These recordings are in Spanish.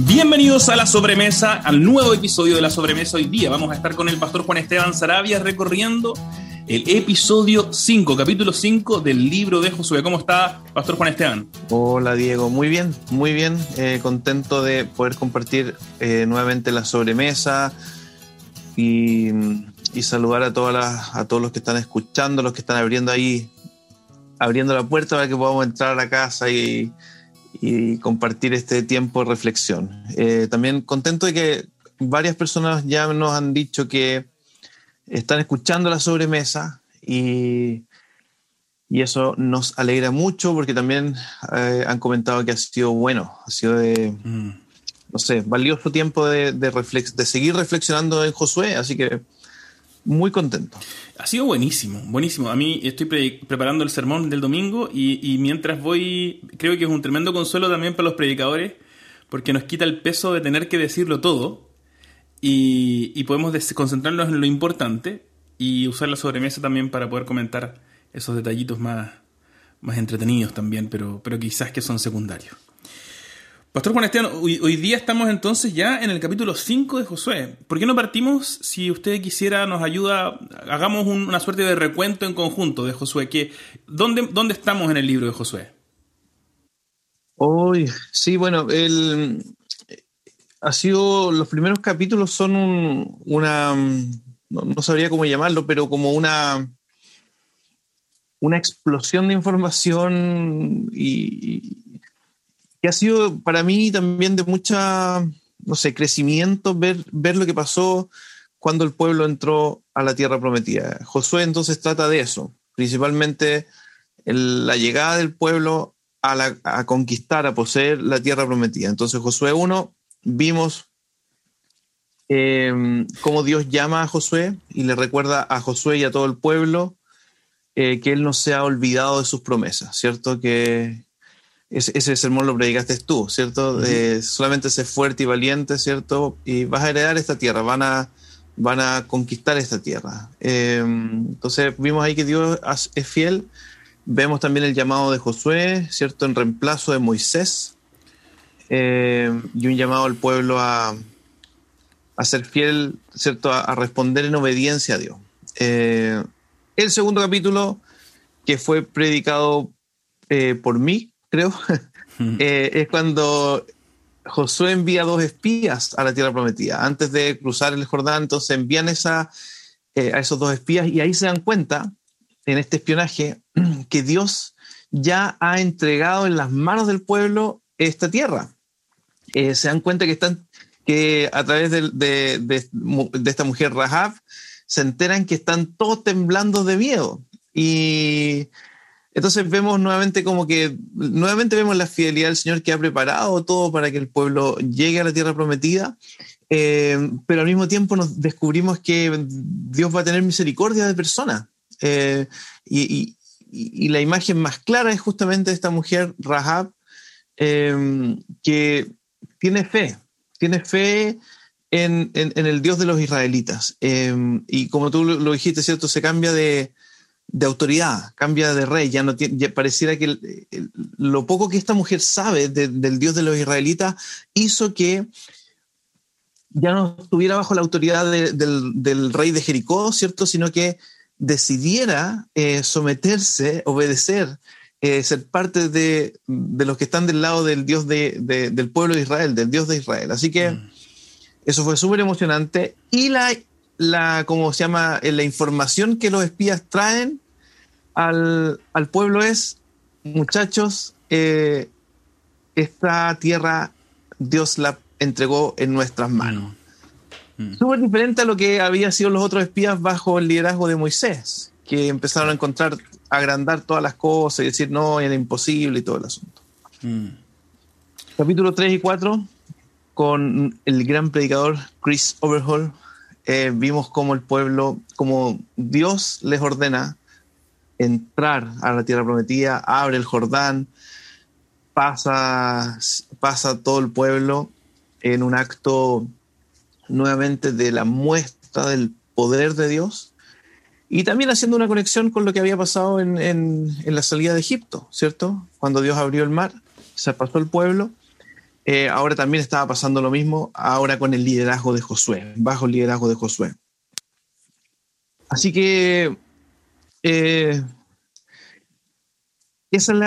Bienvenidos a la sobremesa, al nuevo episodio de la sobremesa. Hoy día vamos a estar con el pastor Juan Esteban Sarabia recorriendo el episodio 5, capítulo 5 del libro de Josué. ¿Cómo está, pastor Juan Esteban? Hola, Diego. Muy bien, muy bien. Eh, contento de poder compartir eh, nuevamente la sobremesa y, y saludar a, todas las, a todos los que están escuchando, los que están abriendo ahí, abriendo la puerta para que podamos entrar a la casa y y compartir este tiempo de reflexión. Eh, también contento de que varias personas ya nos han dicho que están escuchando la sobremesa y, y eso nos alegra mucho porque también eh, han comentado que ha sido bueno, ha sido de, mm. no sé, valioso tiempo de, de, de seguir reflexionando en Josué, así que muy contento. Ha sido buenísimo, buenísimo. A mí estoy preparando el sermón del domingo y, mientras voy, creo que es un tremendo consuelo también para los predicadores, porque nos quita el peso de tener que decirlo todo y, podemos concentrarnos en lo importante y usar la sobremesa también para poder comentar esos detallitos más, más entretenidos también, pero, pero quizás que son secundarios. Pastor Juan Esteban, hoy, día estamos entonces ya en el capítulo 5 de Josué. ¿Por qué no partimos, si usted quisiera, nos ayuda, hagamos una suerte de recuento en conjunto de Josué? Que, ¿dónde, ¿Dónde estamos en el libro de Josué? Hoy, sí, bueno, el, ha sido, los primeros capítulos son una, no, sabría cómo llamarlo, pero como una, una explosión de información y, ha sido para mí también de mucha, no sé, crecimiento ver, ver lo que pasó cuando el pueblo entró a la tierra prometida. Josué entonces trata de eso, principalmente la llegada del pueblo a, conquistar, a poseer la tierra prometida. Entonces Josué 1, vimos eh, cómo Dios llama a Josué y le recuerda a Josué y a todo el pueblo eh, que él no se ha olvidado de sus promesas, ¿cierto? Que, ese, sermón lo predicaste tú, ¿cierto? solamente sé fuerte y valiente, ¿cierto? Y vas a heredar esta tierra, van a, van a conquistar esta tierra. Em, entonces vimos ahí que Dios es fiel. Vemos también el llamado de Josué, ¿cierto? En reemplazo de Moisés. Em, y un llamado al pueblo a, a ser fiel, ¿cierto? A, responder en obediencia a Dios. Eh, el segundo capítulo, que fue predicado eh, por mí, creo, eh, es cuando Josué envía dos espías a la tierra prometida. Antes de cruzar el Jordán, entonces envían esa, eh, a esos dos espías y ahí se dan cuenta, en este espionaje, que Dios ya ha entregado en las manos del pueblo esta tierra. Eh, se dan cuenta que están que a través de, de, de, esta mujer Rahab se enteran que están todos temblando de miedo. Y entonces vemos nuevamente como que, nuevamente vemos la fidelidad del Señor que ha preparado todo para que el pueblo llegue a la tierra prometida, eh, pero al mismo tiempo nos descubrimos que Dios va a tener misericordia de personas. Eh, y, la imagen más clara es justamente esta mujer, Rahab, eh, que tiene fe, tiene fe en, el Dios de los israelitas. y como tú lo dijiste, ¿cierto? Se cambia de, de autoridad, cambia de rey, ya no tiene, pareciera que lo poco que esta mujer sabe del Dios de los israelitas hizo que ya no estuviera bajo la autoridad del, rey de Jericó, ¿cierto? Sino que decidiera eh, someterse, obedecer, eh, ser parte de, los que están del lado del Dios del pueblo de Israel, del Dios de Israel. Así que mm. eso fue súper emocionante. Y la la, ¿cómo se llama? Eh, la información que los espías traen al, pueblo es, muchachos, eh, esta tierra Dios la entregó en nuestras manos. Mm. Mm. Súper diferente a lo que había sido los otros espías bajo el liderazgo de Moisés, que empezaron a encontrar, a agrandar todas las cosas y decir, no, era imposible y todo el asunto. Mm. Capítulo 3 y 4, con el gran predicador Chris Overhaul, eh, vimos cómo el pueblo, como Dios les ordena entrar a la tierra prometida, abre el Jordán, pasa, pasa todo el pueblo en un acto nuevamente de la muestra del poder de Dios y también haciendo una conexión con lo que había pasado en, en, la salida de Egipto, ¿cierto? Cuando Dios abrió el mar, se pasó el pueblo eh, ahora también estaba pasando lo mismo, ahora con el liderazgo de Josué, bajo el liderazgo de Josué. Así que eh, ese es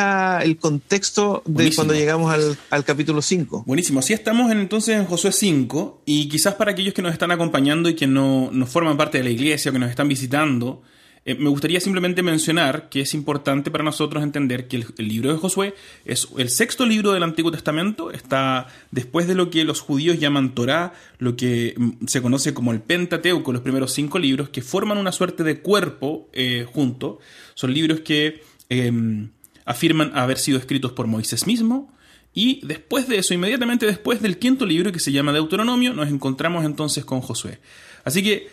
el contexto de cuando llegamos al, capítulo 5. Buenísimo. Así estamos entonces en Josué 5 y quizás para aquellos que nos están acompañando y que no, no forman parte de la iglesia o que nos están visitando, eh, me gustaría simplemente mencionar que es importante para nosotros entender que el, libro de Josué es el sexto libro del Antiguo Testamento, está después de lo que los judíos llaman Torá, lo que mm, se conoce como el Pentateuco, los primeros cinco libros, que forman una suerte de cuerpo eh, junto. Son libros que em, afirman haber sido escritos por Moisés mismo, y después de eso, inmediatamente después del quinto libro que se llama Deuteronomio, nos encontramos entonces con Josué. Así que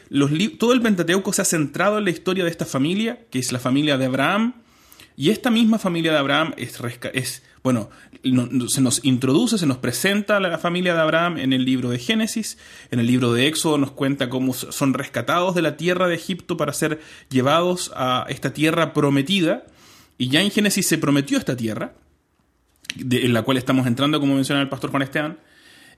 todo el Pentateuco se ha centrado en la historia de esta familia, que es la familia de Abraham, y esta misma familia de Abraham es, es bueno, se nos introduce, se nos presenta la familia de Abraham en el libro de Génesis, en el libro de Éxodo nos cuenta cómo son rescatados de la tierra de Egipto para ser llevados a esta tierra prometida, y ya en Génesis se prometió esta tierra, en la cual estamos entrando, como menciona el pastor Juan Esteban.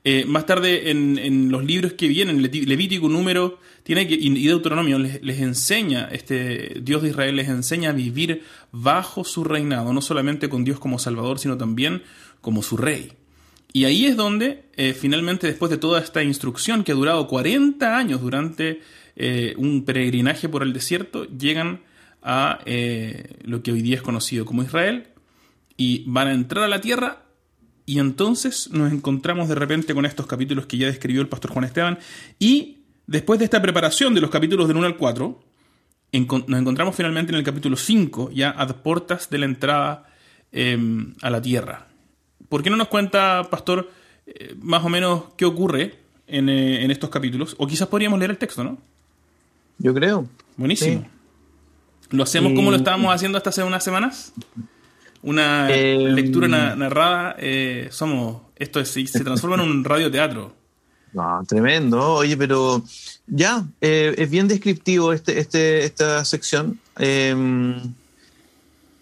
Eh, más tarde, en, los libros que vienen, Levítico, Número tiene que, y Deuteronomio, les, enseña, este Dios de Israel les enseña a vivir bajo su reinado, no solamente con Dios como Salvador, sino también como su Rey. Y ahí es donde, eh, finalmente, después de toda esta instrucción que ha durado 40 años durante eh, un peregrinaje por el desierto, llegan a lo que hoy día es conocido como Israel, y van a entrar a la tierra y entonces nos encontramos de repente con estos capítulos que ya describió el pastor Juan Esteban y después de esta preparación de los capítulos del 1 al 4, nos encontramos finalmente en el capítulo 5, ya a puertas de la entrada em, a la tierra. ¿Por qué no nos cuenta, pastor, eh, más o menos qué ocurre en, eh, en, estos capítulos? O quizás podríamos leer el texto, ¿no? Yo creo. Buenísimo. ¿Lo hacemos como lo estábamos haciendo hasta hace unas semanas? Una em, lectura narrada, eh, somos, esto se transforma en un radioteatro. No, tremendo. Oye, pero ya, eh, es bien descriptivo este, este, esta sección. Em,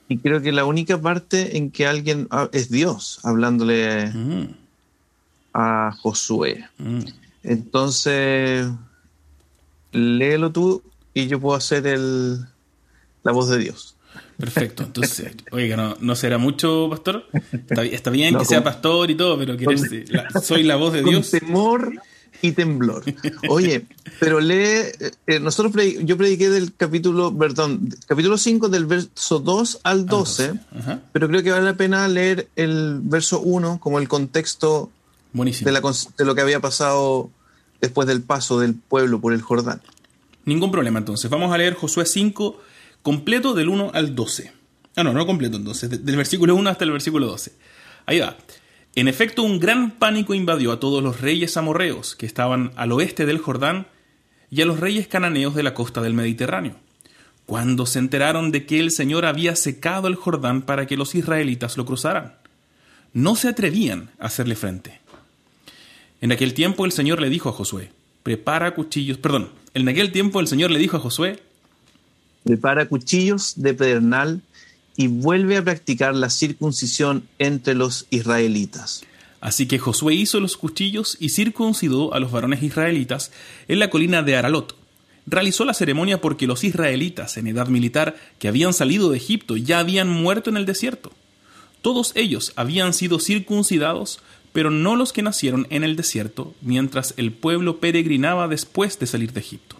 y creo que la única parte en que alguien ah, es Dios hablándole mm. a Josué. Mm. Entonces, léelo tú y yo puedo hacer el, la voz de Dios. Perfecto. Entonces, oiga, no, será mucho, pastor. Está, bien que sea pastor y todo, pero soy la voz de Dios. Con temor y temblor. Oye, pero lee, eh, eh, nosotros yo prediqué del capítulo, perdón, capítulo 5 del verso 2 al 12, pero creo que vale la pena leer el verso 1 como el contexto de, la, de lo que había pasado después del paso del pueblo por el Jordán. Ningún problema, entonces. Vamos a leer Josué 5 completo del 1 al 12. Ah, no, no completo entonces, del versículo 1 hasta el versículo 12. Ahí va. En efecto, un gran pánico invadió a todos los reyes amorreos que estaban al oeste del Jordán y a los reyes cananeos de la costa del Mediterráneo, cuando se enteraron de que el Señor había secado el Jordán para que los israelitas lo cruzaran. No se atrevían a hacerle frente. En aquel tiempo el Señor le dijo a Josué, prepara cuchillos, perdón, en aquel tiempo el Señor le dijo a Josué, prepara cuchillos de pedernal y vuelve a practicar la circuncisión entre los israelitas. Así que Josué hizo los cuchillos y circuncidó a los varones israelitas en la colina de Aralot. Realizó la ceremonia porque los israelitas en edad militar que habían salido de Egipto ya habían muerto en el desierto. Todos ellos habían sido circuncidados, pero no los que nacieron en el desierto, mientras el pueblo peregrinaba después de salir de Egipto.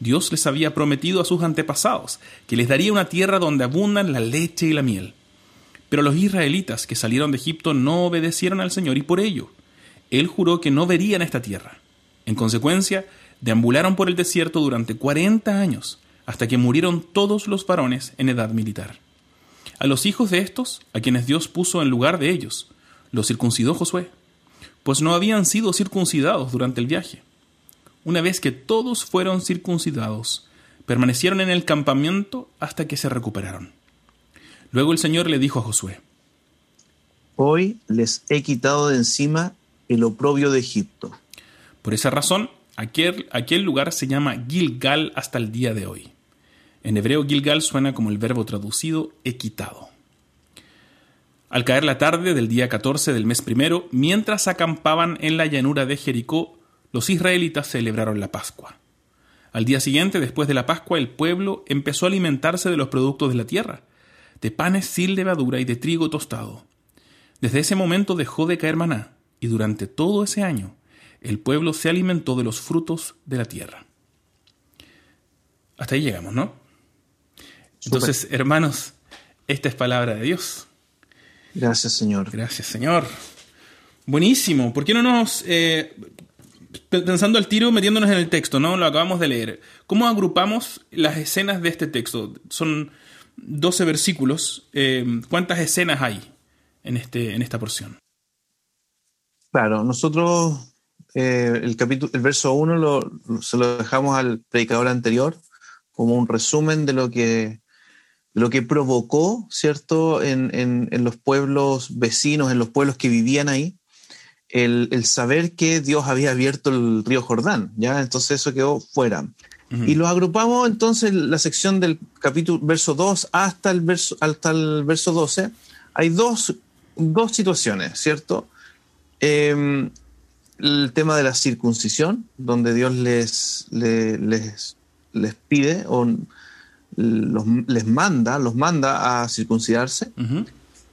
Dios les había prometido a sus antepasados que les daría una tierra donde abundan la leche y la miel. Pero los israelitas que salieron de Egipto no obedecieron al Señor y por ello, Él juró que no verían esta tierra. En consecuencia, deambularon por el desierto durante cuarenta años, hasta que murieron todos los varones en edad militar. A los hijos de estos, a quienes Dios puso en lugar de ellos, los circuncidó Josué, pues no habían sido circuncidados durante el viaje una vez que todos fueron circuncidados, permanecieron en el campamento hasta que se recuperaron. Luego el Señor le dijo a Josué, Hoy les he quitado de encima el oprobio de Egipto. Por esa razón, aquel, aquel lugar se llama Gilgal hasta el día de hoy. En hebreo Gilgal suena como el verbo traducido he quitado. Al caer la tarde del día 14 del mes primero, mientras acampaban en la llanura de Jericó, los israelitas celebraron la Pascua. Al día siguiente, después de la Pascua, el pueblo empezó a alimentarse de los productos de la tierra, de panes sin levadura y de trigo tostado. Desde ese momento dejó de caer maná, y durante todo ese año el pueblo se alimentó de los frutos de la tierra. Hasta ahí llegamos, ¿no? Entonces, hermanos, esta es palabra de Dios. Gracias, Señor. Gracias, Señor. Buenísimo. ¿Por qué no nos... Eh, pensando al tiro, metiéndonos en el texto, ¿no? Lo acabamos de leer. ¿Cómo agrupamos las escenas de este texto? Son 12 versículos. Eh, ¿Cuántas escenas hay en, este, en esta porción? Claro, nosotros eh, el, capítulo, el verso 1 se lo dejamos al predicador anterior como un resumen de lo que lo que provocó, ¿cierto?, en, los pueblos vecinos, en los pueblos que vivían ahí, el, saber que Dios había abierto el río Jordán, ¿ya? Entonces eso quedó fuera. Y lo agrupamos entonces la sección del capítulo, verso 2 hasta el verso, hasta el verso 12. Hay dos, situaciones, ¿cierto? Em, el tema de la circuncisión, donde Dios les, les, les, pide o les manda, los manda a circuncidarse.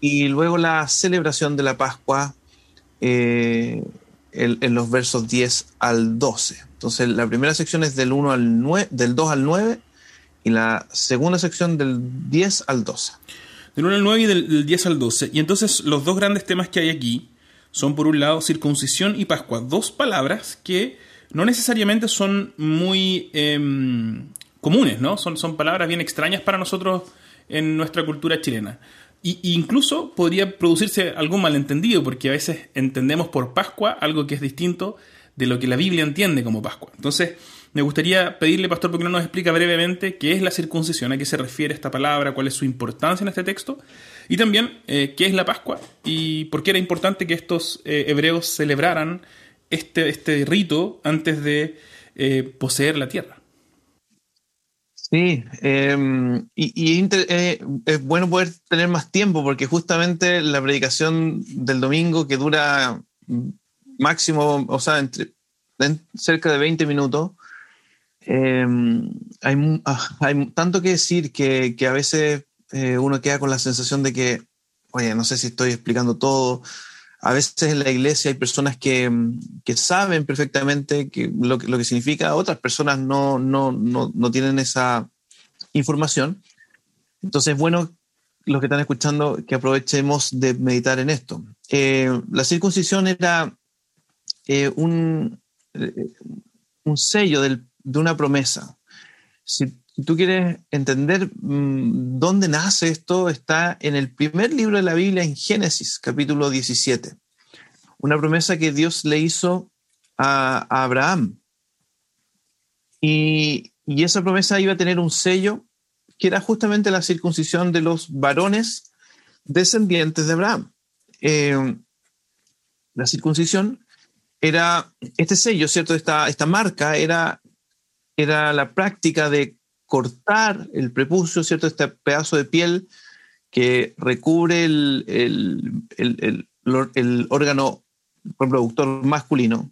Y luego la celebración de la Pascua eh, en, los versos 10 al 12. Entonces la primera sección es del, 1 al 9, del 2 al 9 y la segunda sección del 10 al 12. Del 1 al 9 y del, 10 al 12. Y entonces los dos grandes temas que hay aquí son por un lado circuncisión y Pascua, dos palabras que no necesariamente son muy em, comunes, ¿no? Son, son palabras bien extrañas para nosotros en nuestra cultura chilena. Y, incluso podría producirse algún malentendido, porque a veces entendemos por Pascua algo que es distinto de lo que la Biblia entiende como Pascua. Entonces, me gustaría pedirle, pastor, porque no nos explica brevemente qué es la circuncisión, a qué se refiere esta palabra, cuál es su importancia en este texto, y también eh, qué es la Pascua y por qué era importante que estos eh, hebreos celebraran este, este rito antes de eh, poseer la tierra. Sí, em, y, eh, es bueno poder tener más tiempo porque justamente la predicación del domingo que dura máximo, o sea, entre, cerca de 20 minutos, em, ah, hay, tanto que decir que, a veces eh, uno queda con la sensación de que, oye, no sé si estoy explicando todo. A veces en la iglesia hay personas que, saben perfectamente que lo, que, lo que significa, otras personas no, no, no, no tienen esa información. Entonces, bueno, los que están escuchando, que aprovechemos de meditar en esto. Eh, la circuncisión era eh, un, eh, un, sello de una promesa. Si, tú quieres entender mm, dónde nace esto, está en el primer libro de la Biblia, en Génesis, capítulo 17. Una promesa que Dios le hizo a, Abraham. Y, y esa promesa iba a tener un sello que era justamente la circuncisión de los varones descendientes de Abraham. Eh, la circuncisión era este sello, ¿cierto? Esta, esta marca era, era la práctica de cortar el prepucio, ¿cierto? Este pedazo de piel que recubre el, el, órgano reproductor masculino.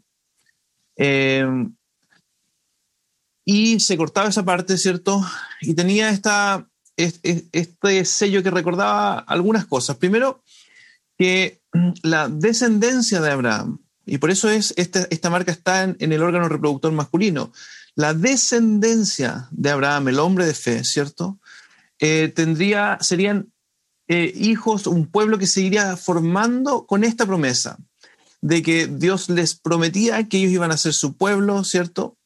Eh, y se cortaba esa parte, ¿cierto? Y tenía esta, este sello que recordaba algunas cosas. Primero, que la descendencia de Abraham, y por eso es esta, esta marca está en, el órgano reproductor masculino, la descendencia de Abraham, el hombre de fe, ¿cierto? Eh, tendría, serían eh, hijos, un pueblo que seguiría formando con esta promesa de que Dios les prometía que ellos iban a ser su pueblo, ¿cierto?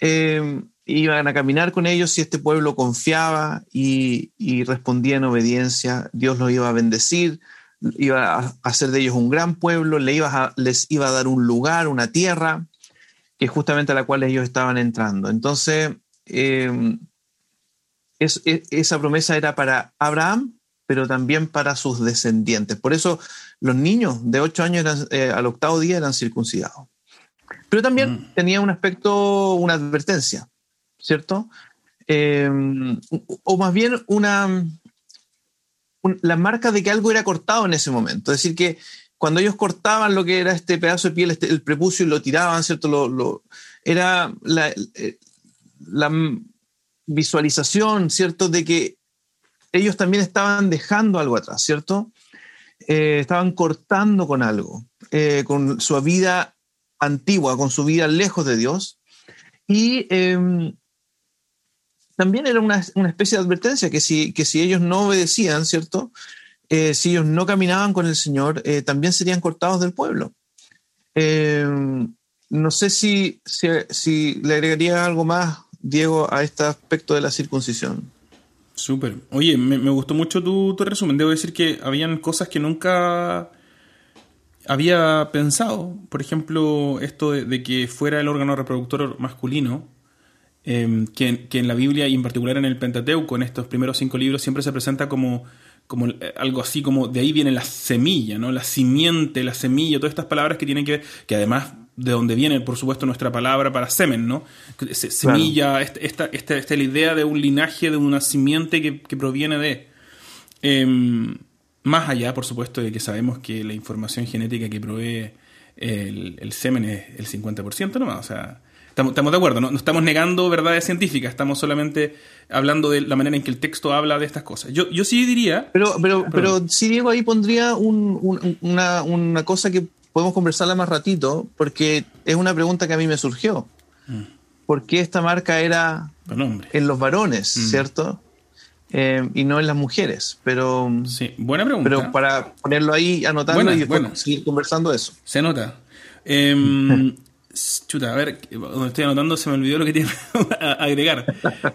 Eh, iban a caminar con ellos si este pueblo confiaba y, respondía en obediencia, Dios los iba a bendecir, iba a hacer de ellos un gran pueblo, les iba les iba a dar un lugar, una tierra, que es justamente a la cual ellos estaban entrando. Entonces, eh, e, esa promesa era para Abraham, pero también para sus descendientes. Por eso los niños de ocho años eh, al octavo día eran circuncidados. Pero también mm. tenía un aspecto, una advertencia, ¿cierto? Em, o más bien una, la marca de que algo era cortado en ese momento. Es decir, que cuando ellos cortaban lo que era este pedazo de piel, este, el prepucio, y lo tiraban, ¿cierto? Lo, era la, la visualización, ¿cierto? De que ellos también estaban dejando algo atrás, ¿cierto? Eh, estaban cortando con algo, eh, con su vida antigua, con su vida lejos de Dios. Y em, también era una, especie de advertencia que si, que si ellos no obedecían, ¿cierto? Eh, si ellos no caminaban con el Señor, también serían cortados del pueblo. Em, no sé si, le agregaría algo más, Diego, a este aspecto de la circuncisión. Súper. Oye, me, gustó mucho tu, resumen. Debo decir que habían cosas que nunca había pensado. Por ejemplo, esto de, que fuera el órgano reproductor masculino, em, que, en la Biblia y en particular en el Pentateuco, en estos primeros cinco libros, siempre se presenta como, como eh, algo así como de ahí viene la semilla, ¿no? La simiente, la semilla, todas estas palabras que tienen que ver, que además de donde viene, por supuesto, nuestra palabra para semen, ¿no? Semilla, esta, esta, esta, la idea de un linaje, de una simiente que, proviene de... Em, más allá, por supuesto, de que sabemos que la información genética que provee el, semen es el 50% nomás, o sea... Estamos, estamos de acuerdo, ¿no? no estamos negando verdades científicas, estamos solamente hablando de la manera en que el texto habla de estas cosas. Yo, yo sí diría... Pero, pero, pero sí, Diego, ahí pondría una, una cosa que podemos conversarla más ratito, porque es una pregunta que a mí me surgió. Mm. ¿Por qué esta marca era en los varones, mm. cierto? Eh, y no en las mujeres. Pero, sí, buena pregunta. Pero para ponerlo ahí, anotarlo y seguir conversando eso. Se nota. Em, chuta, a ver, donde estoy anotando se me olvidó lo que tiene que agregar.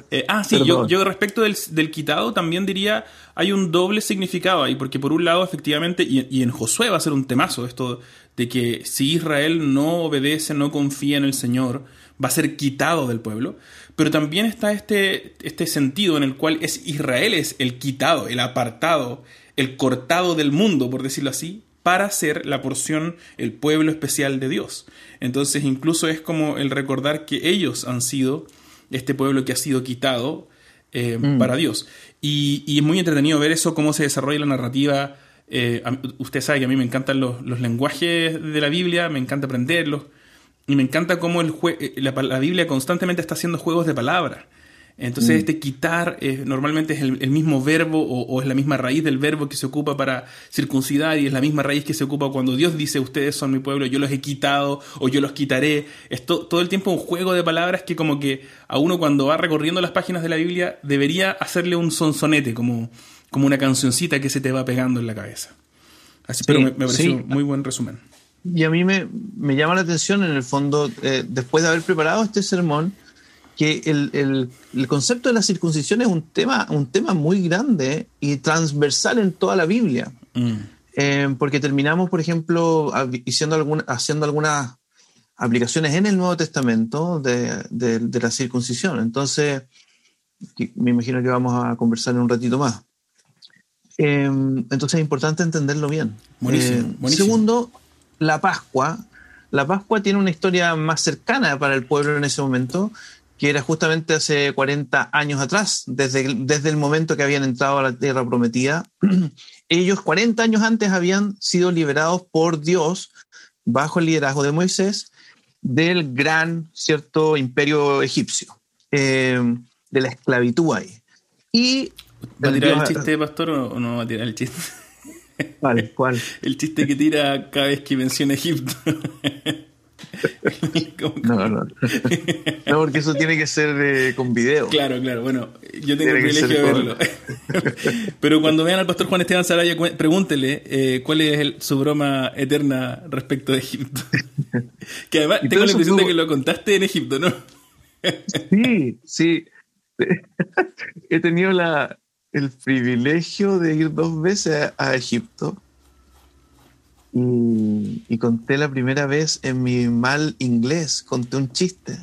Eh, ah, sí, yo, yo, respecto del, del, quitado también diría, hay un doble significado ahí, porque por un lado, efectivamente, y, y en Josué va a ser un temazo esto de que si Israel no obedece, no confía en el Señor, va a ser quitado del pueblo. Pero también está este, este sentido en el cual es Israel es el quitado, el apartado, el cortado del mundo, por decirlo así, para ser la porción, el pueblo especial de Dios. Entonces incluso es como el recordar que ellos han sido este pueblo que ha sido quitado eh, mm. para Dios. Y, y, es muy entretenido ver eso, cómo se desarrolla la narrativa eh, usted sabe que a mí me encantan los, lenguajes de la Biblia, me encanta aprenderlos. Y me encanta cómo el eh, la, Biblia constantemente está haciendo juegos de palabras. Entonces, mm. este quitar eh, normalmente es el, mismo verbo o, es la misma raíz del verbo que se ocupa para circuncidar y es la misma raíz que se ocupa cuando Dios dice ustedes son mi pueblo, yo los he quitado o yo los quitaré. Es todo el tiempo un juego de palabras que como que a uno cuando va recorriendo las páginas de la Biblia debería hacerle un sonsonete, como como una cancioncita que se te va pegando en la cabeza. Así, pero me, pareció muy buen resumen. Y a mí me, llama la atención, en el fondo, eh, después de haber preparado este sermón, que el, concepto de la circuncisión es un tema, un tema muy grande y transversal en toda la Biblia. Mm. Eh, porque terminamos, por ejemplo, haciendo, haciendo algunas aplicaciones en el Nuevo Testamento de, de, la circuncisión. Entonces, me imagino que vamos a conversar en un ratito más. Em, entonces es importante entenderlo bien. Eh, segundo, la Pascua. La Pascua tiene una historia más cercana para el pueblo en ese momento, que era justamente hace 40 años atrás, desde, desde el momento que habían entrado a la tierra prometida. Ellos 40 años antes habían sido liberados por Dios bajo el liderazgo de Moisés del gran cierto imperio egipcio, em, de la esclavitud ahí. Y ¿Va a tirar el chiste, pastor, o no va a tirar el chiste? ¿Cuál? ¿Cuál? El chiste que tira cada vez que menciona Egipto. no, no. No, porque eso tiene que ser eh, con video. Claro, claro. Bueno, yo tengo el privilegio de verlo. Pero cuando vean al pastor Juan Esteban Saraya, pregúntele eh, cuál es su broma eterna respecto de Egipto. que además tengo la impresión de que lo contaste en Egipto, ¿no? sí, sí. He tenido la, el privilegio de ir dos veces a, Egipto y, conté la primera vez en mi mal inglés, conté un chiste.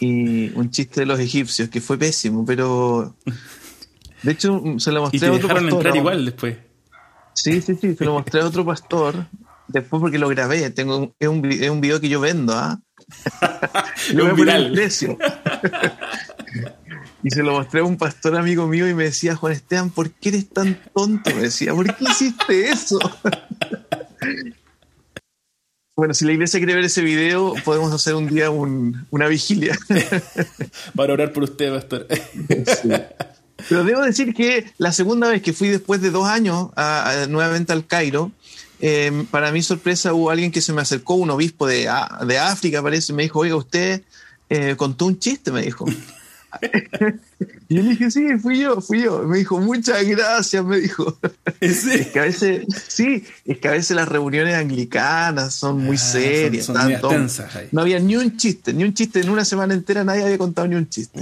Y un chiste de los egipcios, que fue pésimo, pero de hecho se lo mostré a otro pastor. entrar igual después. Sí, sí, sí, se lo mostré a otro pastor después porque lo grabé. Tengo, es, un, es un video que yo vendo, ¿ah? ¿eh? un viral. Y se lo mostré a un pastor amigo mío y me decía, Juan Esteban, ¿por qué eres tan tonto? Me decía, ¿por qué hiciste eso? Bueno, si la iglesia quiere ver ese video, podemos hacer un día una vigilia. Para orar por usted, pastor. Pero debo decir que la segunda vez que fui después de dos años nuevamente al Cairo, eh, para mi sorpresa hubo alguien que se me acercó, un obispo de, de África, parece, y me dijo, oiga, usted eh, contó un chiste, me dijo. y yo le dije, sí, fui yo, fui yo. Me dijo, muchas gracias, me dijo. Es que a veces, sí, es que a veces las reuniones anglicanas son muy ah, serias. no había ni un chiste, ni un chiste en una semana entera, nadie había contado ni un chiste.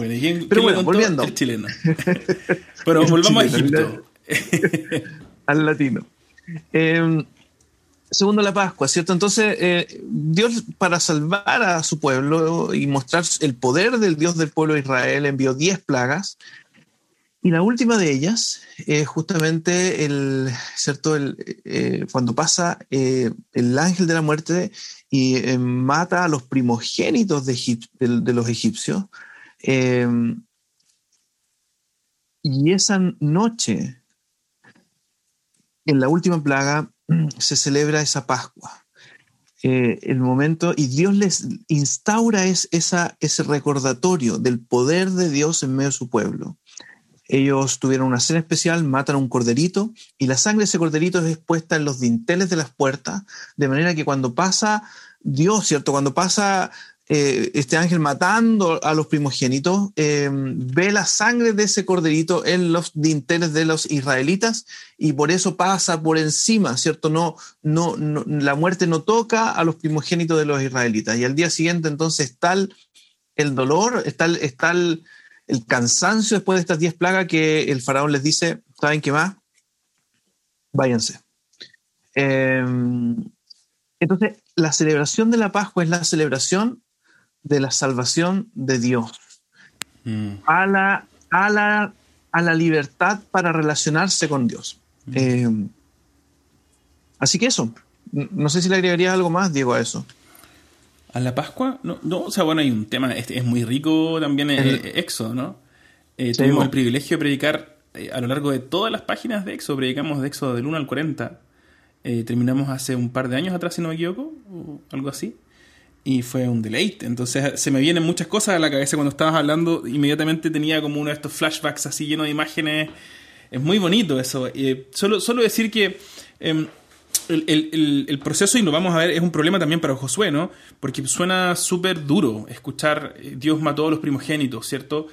Pero bueno, volviendo. El chileno. Pero volvamos a Egipto. al latino. Eh, segundo la Pascua, ¿cierto? Entonces, eh, Dios para salvar a su pueblo y mostrar el poder del Dios del pueblo de Israel envió diez plagas. Y la última de ellas es justamente el, ¿cierto? El, eh, cuando pasa eh, el ángel de la muerte y mata a los primogénitos de, de los egipcios. y esa noche, en la última plaga, se celebra esa Pascua. Eh, el momento, y Dios les instaura es, esa, ese recordatorio del poder de Dios en medio de su pueblo. Ellos tuvieron una cena especial, matan a un corderito y la sangre de ese corderito es expuesta en los dinteles de las puertas, de manera que cuando pasa Dios, ¿cierto? Cuando pasa eh, este ángel matando a los primogénitos, eh, ve la sangre de ese corderito en los dinteles de los israelitas y por eso pasa por encima, ¿cierto? No, no, la muerte no toca a los primogénitos de los israelitas. Y al día siguiente entonces está el, dolor, está, el, está el, cansancio después de estas diez plagas que el faraón les dice, ¿saben qué más? Váyanse. Eh, entonces, la celebración de la Pascua es la celebración de la salvación de Dios, mm. a, la, a, la, a, la, libertad para relacionarse con Dios. Mm. Eh, así que eso, no sé si le agregaría algo más, Diego, a eso. A la Pascua, no, no o sea, bueno, hay un tema, es, es muy rico también el, Éxodo, ¿no? Eh, tuvimos el privilegio de predicar eh, a lo largo de todas las páginas de Éxodo, predicamos de Éxodo del 1 al 40. terminamos hace un par de años atrás, si no me equivoco, o algo así y fue un deleite. Entonces se me vienen muchas cosas a la cabeza cuando estabas hablando. Inmediatamente tenía como uno de estos flashbacks así lleno de imágenes. Es muy bonito eso. Eh, solo, solo decir que em, el, proceso, y lo vamos a ver, es un problema también para Josué, ¿no? Porque suena súper duro escuchar eh, Dios mató a los primogénitos, ¿cierto?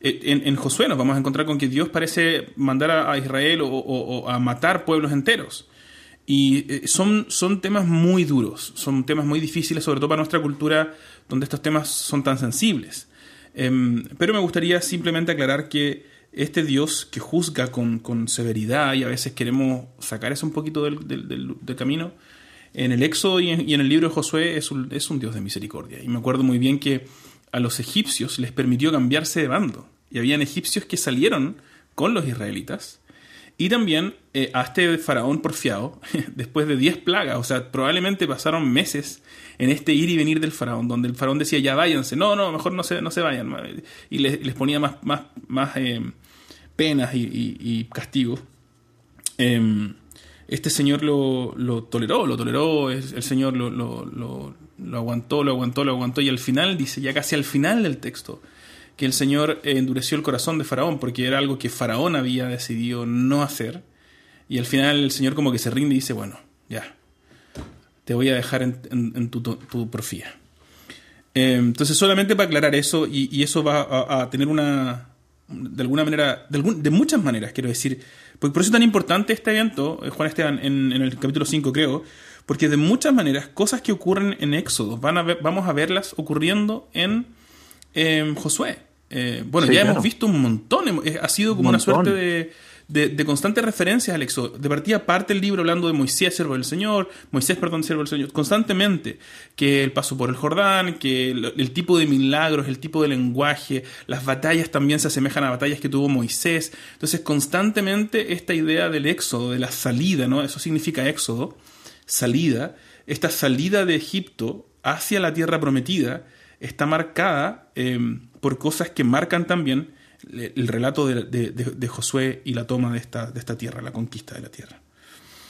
Eh, en, Josué nos vamos a encontrar con que Dios parece mandar a, Israel o a matar pueblos enteros. Y eh, son, son temas muy duros, son temas muy difíciles, sobre todo para nuestra cultura, donde estos temas son tan sensibles. Em, pero me gustaría simplemente aclarar que este Dios que juzga con, severidad y a veces queremos sacar eso un poquito del, camino, en el Éxodo y en, el libro de Josué es un, es un Dios de misericordia. Y me acuerdo muy bien que a los egipcios les permitió cambiarse de bando. Y habían egipcios que salieron con los israelitas y también eh, a este faraón porfiado, después de 10 plagas, o sea, probablemente pasaron meses en este ir y venir del faraón, donde el faraón decía, ya váyanse, no, no, mejor no se, no se vayan, y les, ponía más, más, más eh, penas y, castigos. Em, este señor lo, toleró, lo toleró, el, señor lo, lo, aguantó, lo aguantó, lo aguantó, y al final, dice, ya casi al final del texto, que el Señor endureció el corazón de Faraón, porque era algo que Faraón había decidido no hacer. Y al final el Señor como que se rinde y dice, bueno, ya, te voy a dejar en, tu, tu, porfía. Eh, entonces solamente para aclarar eso, y, eso va a, tener una, de alguna manera, de, muchas maneras, quiero decir, porque por eso es tan importante este evento, eh, Juan Esteban, en, el capítulo 5 creo, porque de muchas maneras, cosas que ocurren en Éxodo, van a vamos a verlas ocurriendo en Josué. Eh, bueno, ya hemos visto un montón, ha sido como una suerte de, de, constantes referencias al éxodo. De partida parte el libro hablando de Moisés, siervo del Señor, Moisés, perdón, siervo del Señor, constantemente, que el paso por el Jordán, que el, tipo de milagros, el tipo de lenguaje, las batallas también se asemejan a batallas que tuvo Moisés. Entonces, constantemente esta idea del éxodo, de la salida, ¿no? Eso significa éxodo, salida, esta salida de Egipto hacia la tierra prometida, está marcada em, por cosas que marcan también el relato de, Josué y la toma de esta, de esta tierra, la conquista de la tierra.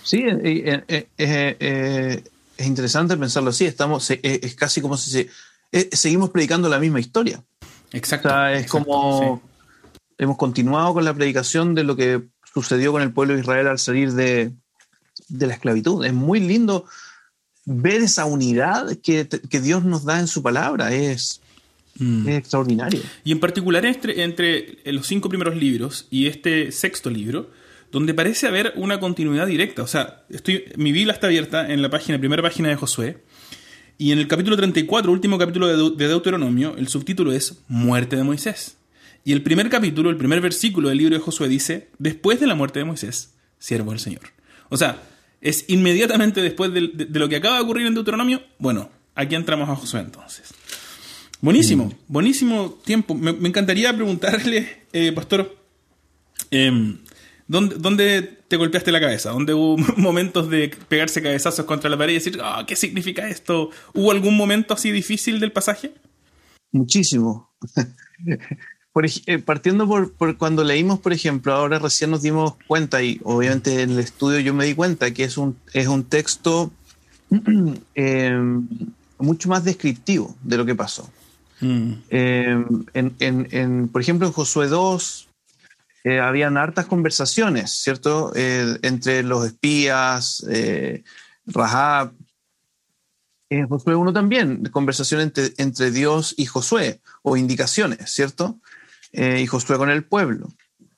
Sí, eh, eh, eh, es interesante pensarlo así. Estamos, es casi como si seguimos predicando la misma historia. Exacto. es como hemos continuado con la predicación de lo que sucedió con el pueblo de Israel al salir de, la esclavitud. Es muy lindo ver esa unidad que, Dios nos da en su palabra. Es, mm. extraordinario. Y en particular entre, entre los cinco primeros libros y este sexto libro, donde parece haber una continuidad directa. O sea, estoy, mi Biblia está abierta en la página, primera página de Josué, y en el capítulo 34, último capítulo de, Deuteronomio, el subtítulo es Muerte de Moisés. Y el primer capítulo, el primer versículo del libro de Josué dice, después de la muerte de Moisés, siervo del Señor. O sea, es inmediatamente después de, lo que acaba de ocurrir en Deuteronomio, bueno, aquí entramos a Josué entonces. Buenísimo, mm. buenísimo tiempo. Me, encantaría preguntarle, eh, pastor, em, ¿Dónde, te golpeaste la cabeza? ¿Dónde hubo momentos de pegarse cabezazos contra la pared y decir, ah, ¿qué significa esto? ¿Hubo algún momento así difícil del pasaje? Muchísimo. Eh, partiendo por, cuando leímos, por ejemplo, ahora recién nos dimos cuenta, y obviamente en el estudio yo me di cuenta, que es un, es un texto em, mucho más descriptivo de lo que pasó. Mm. Em, por ejemplo, en Josué 2, eh, habían hartas conversaciones, ¿cierto? Eh, entre los espías, eh, Rahab, eh, Josué 1 también, conversación entre, entre, Dios y Josué, o indicaciones, ¿cierto? y Josué con el pueblo.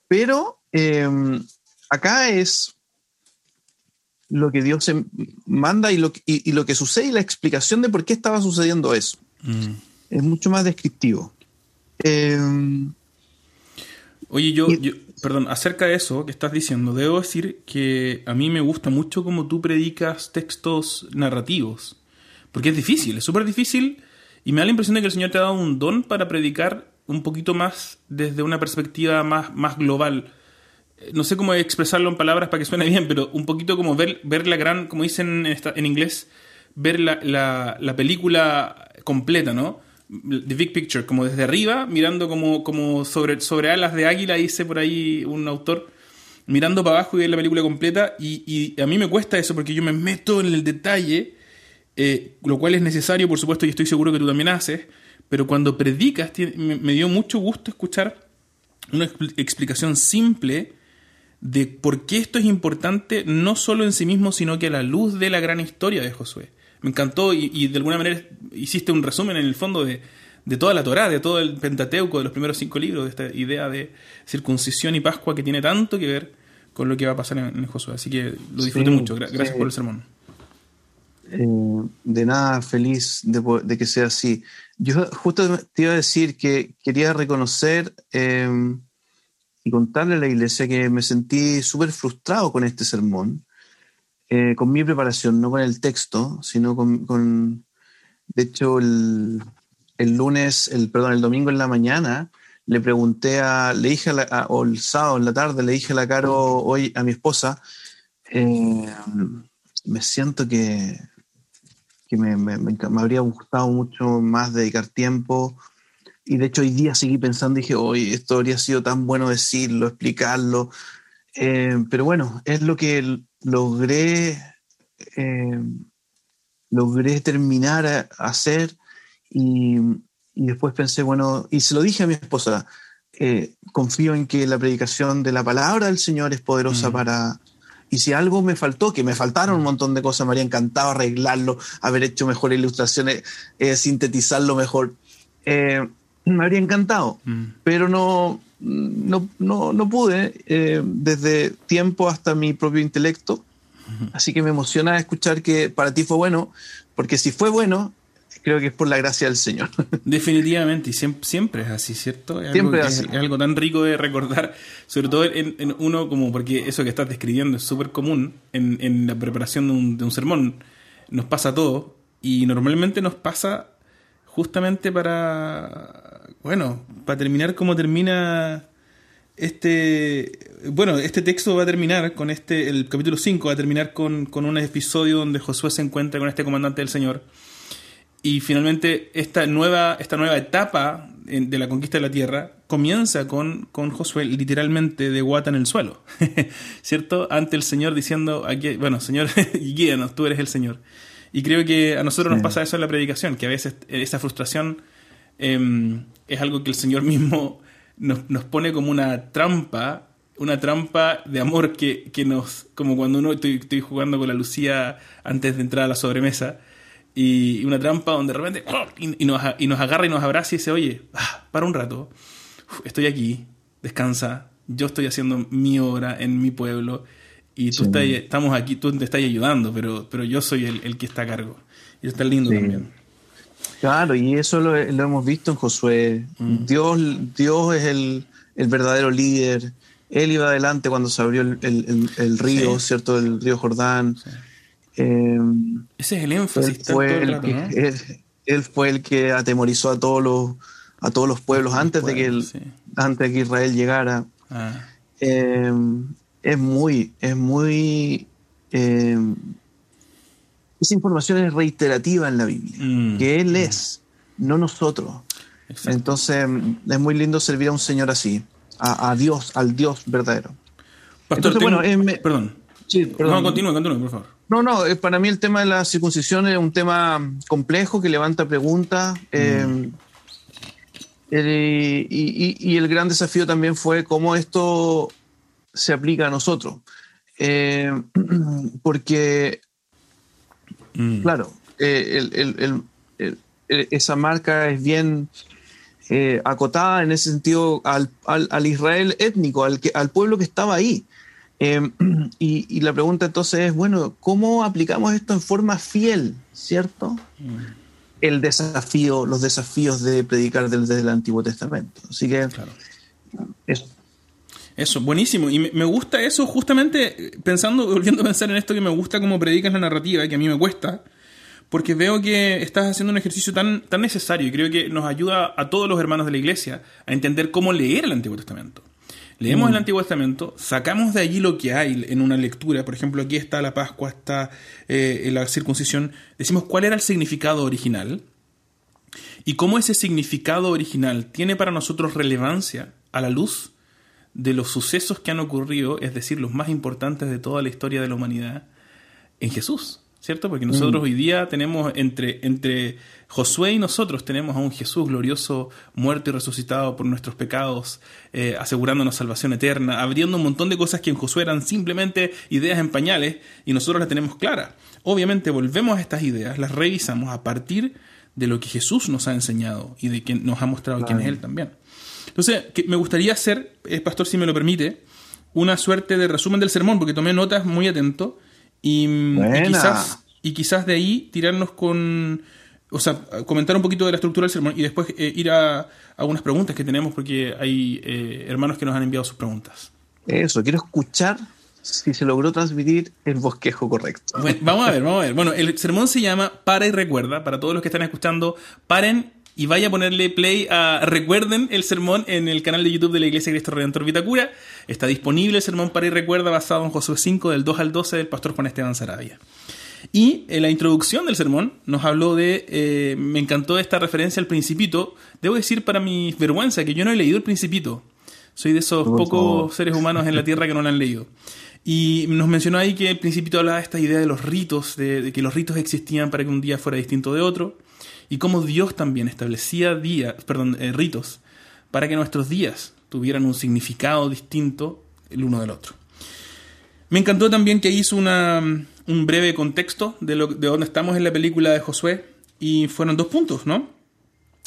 Pero em, acá es lo que Dios manda y lo, y, lo, que sucede y la explicación de por qué estaba sucediendo eso. Mm. Es mucho más descriptivo. Eh, Oye, yo, perdón, acerca de eso que estás diciendo, debo decir que a mí me gusta mucho cómo tú predicas textos narrativos, porque es difícil, es súper difícil, y me da la impresión de que el Señor te ha dado un don para predicar un poquito más desde una perspectiva más, más global. No sé cómo expresarlo en palabras para que suene bien, pero un poquito como ver, ver la gran, como dicen en, en inglés, ver la, la, la película completa, ¿no? The Big Picture, como desde arriba, mirando como, como sobre, sobre alas de águila, dice por ahí un autor, mirando para abajo y ver la película completa. Y, a mí me cuesta eso porque yo me meto en el detalle, eh, lo cual es necesario, por supuesto, y estoy seguro que tú también haces. Pero cuando predicas, me, dio mucho gusto escuchar una explicación simple de por qué esto es importante, no solo en sí mismo, sino que a la luz de la gran historia de Josué me encantó y, de alguna manera hiciste un resumen en el fondo de, toda la Torá, de todo el Pentateuco, de los primeros cinco libros, de esta idea de circuncisión y Pascua que tiene tanto que ver con lo que va a pasar en, Josué. Así que lo disfruté mucho. gracias por el sermón. Eh, de nada, feliz de, que sea así. Yo justo te iba a decir que quería reconocer eh, y contarle a la iglesia que me sentí súper frustrado con este sermón eh, con mi preparación, no con el texto, sino con, de hecho, el, lunes, el, perdón, el domingo en la mañana, le pregunté a, le dije, a o el sábado en la tarde, le dije a la Caro hoy a mi esposa, eh, me siento que, que me, me, habría gustado mucho más dedicar tiempo. Y de hecho hoy día seguí pensando, dije, hoy esto habría sido tan bueno decirlo, explicarlo. Eh, pero bueno, es lo que logré, eh, logré terminar a, hacer y, después pensé, bueno, y se lo dije a mi esposa, eh, confío en que la predicación de la palabra del Señor es poderosa mm. para... Y si algo me faltó, que me faltaron un montón de cosas, me habría encantado arreglarlo, haber hecho mejores ilustraciones, eh, sintetizarlo mejor. me habría encantado, mm. pero no, no, no, no pude eh, desde tiempo hasta mi propio intelecto. Así que me emociona escuchar que para ti fue bueno, porque si fue bueno, creo que es por la gracia del Señor. Definitivamente, y siempre, es así, ¿cierto? Es siempre algo, es, así. es algo tan rico de recordar, sobre todo en, uno como, porque eso que estás describiendo es súper común en, en, la preparación de un, de un sermón. Nos pasa todo, y normalmente nos pasa justamente para, bueno, para terminar como termina este, bueno, este texto va a terminar con este, el capítulo 5 va a terminar con, con un episodio donde Josué se encuentra con este comandante del Señor. Y finalmente esta nueva, esta nueva etapa de la conquista de la tierra comienza con, con Josué literalmente de guata en el suelo, ¿cierto? Ante el Señor diciendo, aquí, bueno, Señor, guíanos, tú eres el Señor. Y creo que a nosotros nos pasa eso en la predicación, que a veces esa frustración em, es algo que el Señor mismo nos, nos, pone como una trampa, una trampa de amor que, que nos, como cuando uno estoy, estoy jugando con la Lucía antes de entrar a la sobremesa, y una trampa donde de repente ¡oh! y, nos, y, nos, agarra y nos abraza y dice, oye, ah, para un rato, estoy aquí, descansa, yo estoy haciendo mi obra en mi pueblo y tú estás, estamos aquí, tú te estás ayudando, pero, pero yo soy el, el que está a cargo. Y está lindo también. Claro, y eso lo, lo hemos visto en Josué. Mm. Dios, Dios es el, el, verdadero líder. Él iba adelante cuando se abrió el, el río, ¿cierto? El río Jordán. Eh, Ese es el énfasis. Él fue el, que, él, fue el que atemorizó a todos los, a todos los pueblos antes, de que el, antes de que Israel llegara. Ah. Eh, es muy, es muy... Eh, esa información es reiterativa en la Biblia, mm. que Él es, no nosotros. Entonces es muy lindo servir a un Señor así, a, Dios, al Dios verdadero. Pastor, bueno, perdón. Sí, perdón. No, continúe, continúe, por favor. No, no, eh, para mí el tema de la circuncisión es un tema complejo que levanta preguntas. Mm. Eh, y, el gran desafío también fue cómo esto se aplica a nosotros. Eh, porque, mm. claro, esa marca es bien acotada en ese sentido al, Israel étnico, al, al pueblo que estaba ahí. Em, y, la pregunta entonces es, bueno, ¿cómo aplicamos esto en forma fiel, cierto? Mm. El desafío, los desafíos de predicar desde el Antiguo Testamento. Así que eso. Eso, buenísimo. Y me gusta eso justamente pensando, volviendo a pensar en esto que me gusta cómo predicas la narrativa, que a mí me cuesta, porque veo que estás haciendo un ejercicio tan, tan necesario y creo que nos ayuda a todos los hermanos de la iglesia a entender cómo leer el Antiguo Testamento. Leemos el mm. Antiguo Testamento, sacamos de allí lo que hay en una lectura, por ejemplo, aquí está la Pascua, está eh, la circuncisión, decimos cuál era el significado original y cómo ese significado original tiene para nosotros relevancia a la luz de los sucesos que han ocurrido, es decir, los más importantes de toda la historia de la humanidad, en Jesús. ¿cierto? Porque nosotros mm. hoy día tenemos entre, entre Josué y nosotros tenemos a un Jesús glorioso, muerto y resucitado por nuestros pecados, eh, asegurándonos salvación eterna, abriendo un montón de cosas que en Josué eran simplemente ideas en pañales y nosotros las tenemos claras. Obviamente volvemos a estas ideas, las revisamos a partir de lo que Jesús nos ha enseñado y de que nos ha mostrado quién es Él también. Entonces, me gustaría hacer, eh, pastor, si me lo permite, una suerte de resumen del sermón, porque tomé notas muy atento y, quizás, y quizás de ahí tirarnos con, o sea, comentar un poquito de la estructura del sermón y después eh, ir a, algunas preguntas que tenemos porque hay eh, hermanos que nos han enviado sus preguntas. Eso, quiero escuchar si se logró transmitir el bosquejo correcto. Bueno, vamos a ver, vamos a ver. Bueno, el sermón se llama Para y Recuerda. Para todos los que están escuchando, paren y vaya a ponerle play a recuerden el sermón en el canal de YouTube de la Iglesia Cristo Redentor Vitacura. Está disponible el sermón para y recuerda basado en Josué 5 del 2 al 12 del pastor Juan Esteban Sarabia. Y en la introducción del sermón nos habló de, eh, me encantó esta referencia al principito. Debo decir para mi vergüenza que yo no he leído el principito. Soy de esos pocos seres humanos en la tierra que no lo han leído. Y nos mencionó ahí que el principito hablaba de esta idea de los ritos, de que los ritos existían para que un día fuera distinto de otro y cómo Dios también establecía días, perdón, eh, ritos para que nuestros días tuvieran un significado distinto el uno del otro. Me encantó también que hizo una, un breve contexto de, lo, de dónde estamos en la película de Josué y fueron dos puntos, ¿no?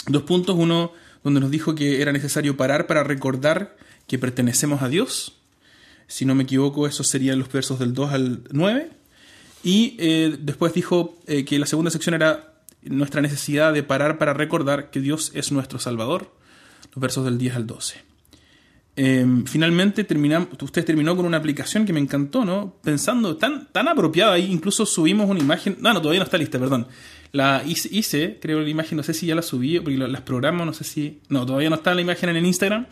Dos puntos, uno donde nos dijo que era necesario parar para recordar que pertenecemos a Dios. Si no me equivoco, esos serían los versos del 2 al 9. Y eh, después dijo eh, que la segunda sección era nuestra necesidad de parar para recordar que Dios es nuestro Salvador, los versos del 10 al 12. Em, finalmente terminamos, usted terminó con una aplicación que me encantó, ¿no? Pensando tan, tan apropiada, ahí incluso subimos una imagen, no, no, todavía no está lista, perdón. La hice, creo la imagen, no sé si ya la subí, porque las programo, no sé si, no, todavía no está la imagen en el Instagram.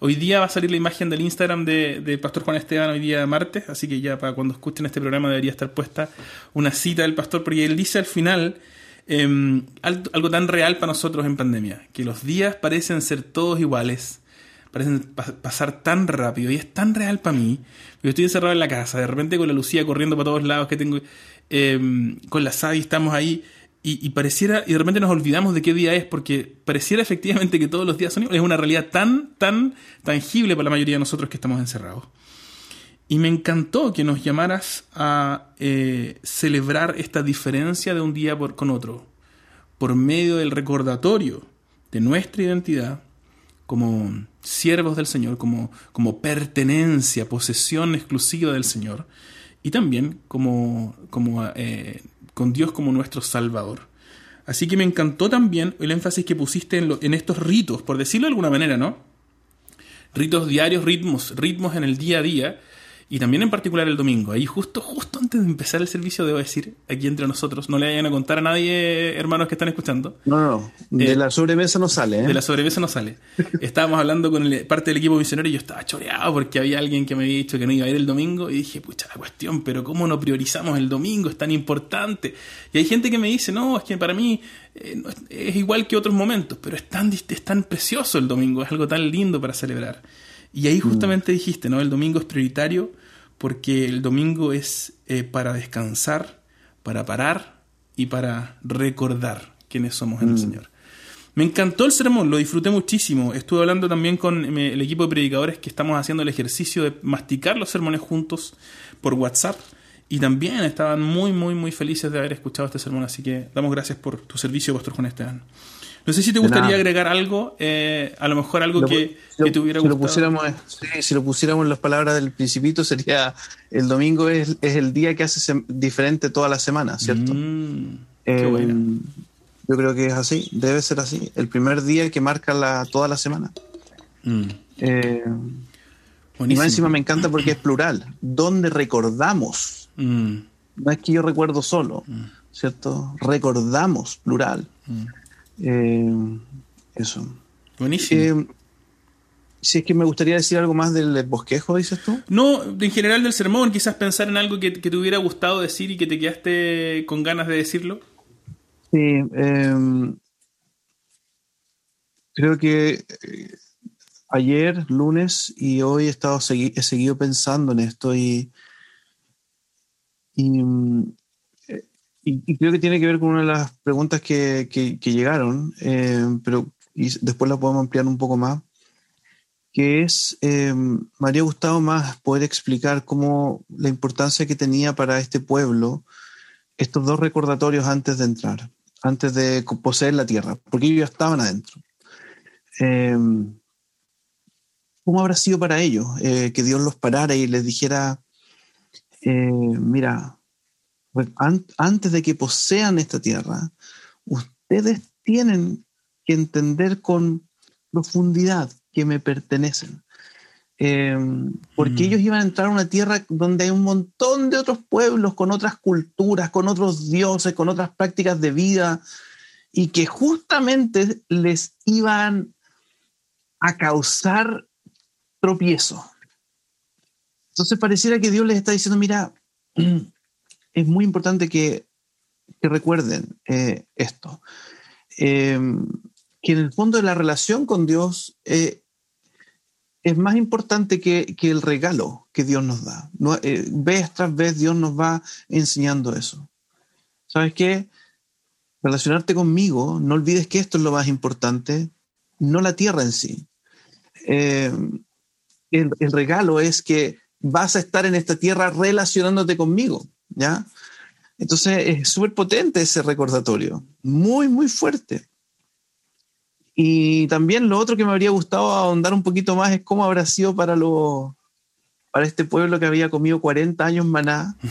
Hoy día va a salir la imagen del Instagram de, de Pastor Juan Esteban hoy día martes, así que ya para cuando escuchen este programa debería estar puesta una cita del pastor, porque él dice al final Em, algo tan real para nosotros en pandemia, que los días parecen ser todos iguales, parecen pasar tan rápido y es tan real para mí. Yo estoy encerrado en la casa, de repente con la Lucía corriendo para todos lados que tengo, em, con la Sadi estamos ahí y, pareciera, y de repente nos olvidamos de qué día es, porque pareciera efectivamente que todos los días son Es una realidad tan, tan tangible para la mayoría de nosotros que estamos encerrados. Y me encantó que nos llamaras a eh, celebrar esta diferencia de un día por, con otro, por medio del recordatorio de nuestra identidad como siervos del Señor, como, como pertenencia, posesión exclusiva del Señor, y también como, como eh, con Dios como nuestro Salvador. Así que me encantó también el énfasis que pusiste en, en estos ritos, por decirlo de alguna manera, ¿no? Ritos diarios, ritmos, ritmos en el día a día, y también en particular el domingo. Ahí justo, justo antes de empezar el servicio, debo decir, aquí entre nosotros, no le vayan a contar a nadie, hermanos que están escuchando. No, no, de eh, la sobremesa no sale. ¿eh? De la sobremesa no sale. Estábamos hablando con parte del equipo misionero y yo estaba choreado porque había alguien que me había dicho que no iba a ir el domingo y dije, pucha, la cuestión, pero ¿cómo no priorizamos el domingo? Es tan importante. Y hay gente que me dice, no, es que para mí eh, es, igual que otros momentos, pero es tan, es tan precioso el domingo, es algo tan lindo para celebrar. Y ahí mm. justamente dijiste, ¿no? El domingo es prioritario porque el domingo es eh, para descansar, para parar y para recordar quiénes somos en el mm. Señor. Me encantó el sermón, lo disfruté muchísimo. Estuve hablando también con el equipo de predicadores que estamos haciendo el ejercicio de masticar los sermones juntos por WhatsApp. Y también estaban muy, muy, muy felices de haber escuchado este sermón. Así que damos gracias por tu servicio, Pastor Juan Esteban. No sé si te gustaría agregar algo, eh, a lo mejor algo que, te hubiera si gustado. Lo pusiéramos, si lo pusiéramos en las palabras del Principito, sería el domingo es, el día que hace diferente toda la semana, ¿cierto? Mm, eh, yo creo que es así, debe ser así. El primer día que marca la, toda la semana. Mm. Eh, y más encima me encanta porque es plural, donde recordamos. Mm. No es que yo recuerdo solo, ¿cierto? Recordamos, plural. Eh, eso. Buenísimo. Eh, si es que me gustaría decir algo más del bosquejo, dices tú. No, en general del sermón, quizás pensar en algo que, te hubiera gustado decir y que te quedaste con ganas de decirlo. Sí, em, creo que eh, ayer, lunes y hoy he, estado he seguido pensando en esto y, y mm, y, creo que tiene que ver con una de las preguntas que, llegaron, eh, pero y después la podemos ampliar un poco más, que es, eh, me habría gustado más poder explicar cómo la importancia que tenía para este pueblo estos dos recordatorios antes de entrar, antes de poseer la tierra, porque ellos ya estaban adentro. Eh, ¿Cómo habrá sido para ellos eh, que Dios los parara y les dijera, mira, pues, antes de que posean esta tierra, ustedes tienen que entender con profundidad que me pertenecen. Em, porque mm. ellos iban a entrar a una tierra donde hay un montón de otros pueblos con otras culturas, con otros dioses, con otras prácticas de vida, y que justamente les iban a causar tropiezo. Entonces pareciera que Dios les está diciendo, mira, es muy importante que, recuerden eh, esto. Eh, que en el fondo de la relación con Dios eh, es más importante que, el regalo que Dios nos da. No, vez tras vez Dios nos va enseñando eso. ¿Sabes qué? Relacionarte conmigo, no olvides que esto es lo más importante, no la tierra en sí. el, el regalo es que vas a estar en esta tierra relacionándote conmigo. ¿Ya? Entonces es súper potente ese recordatorio, muy, muy fuerte. Y también lo otro que me habría gustado ahondar un poquito más es cómo habrá sido para, lo, para este pueblo que había comido 40 años maná.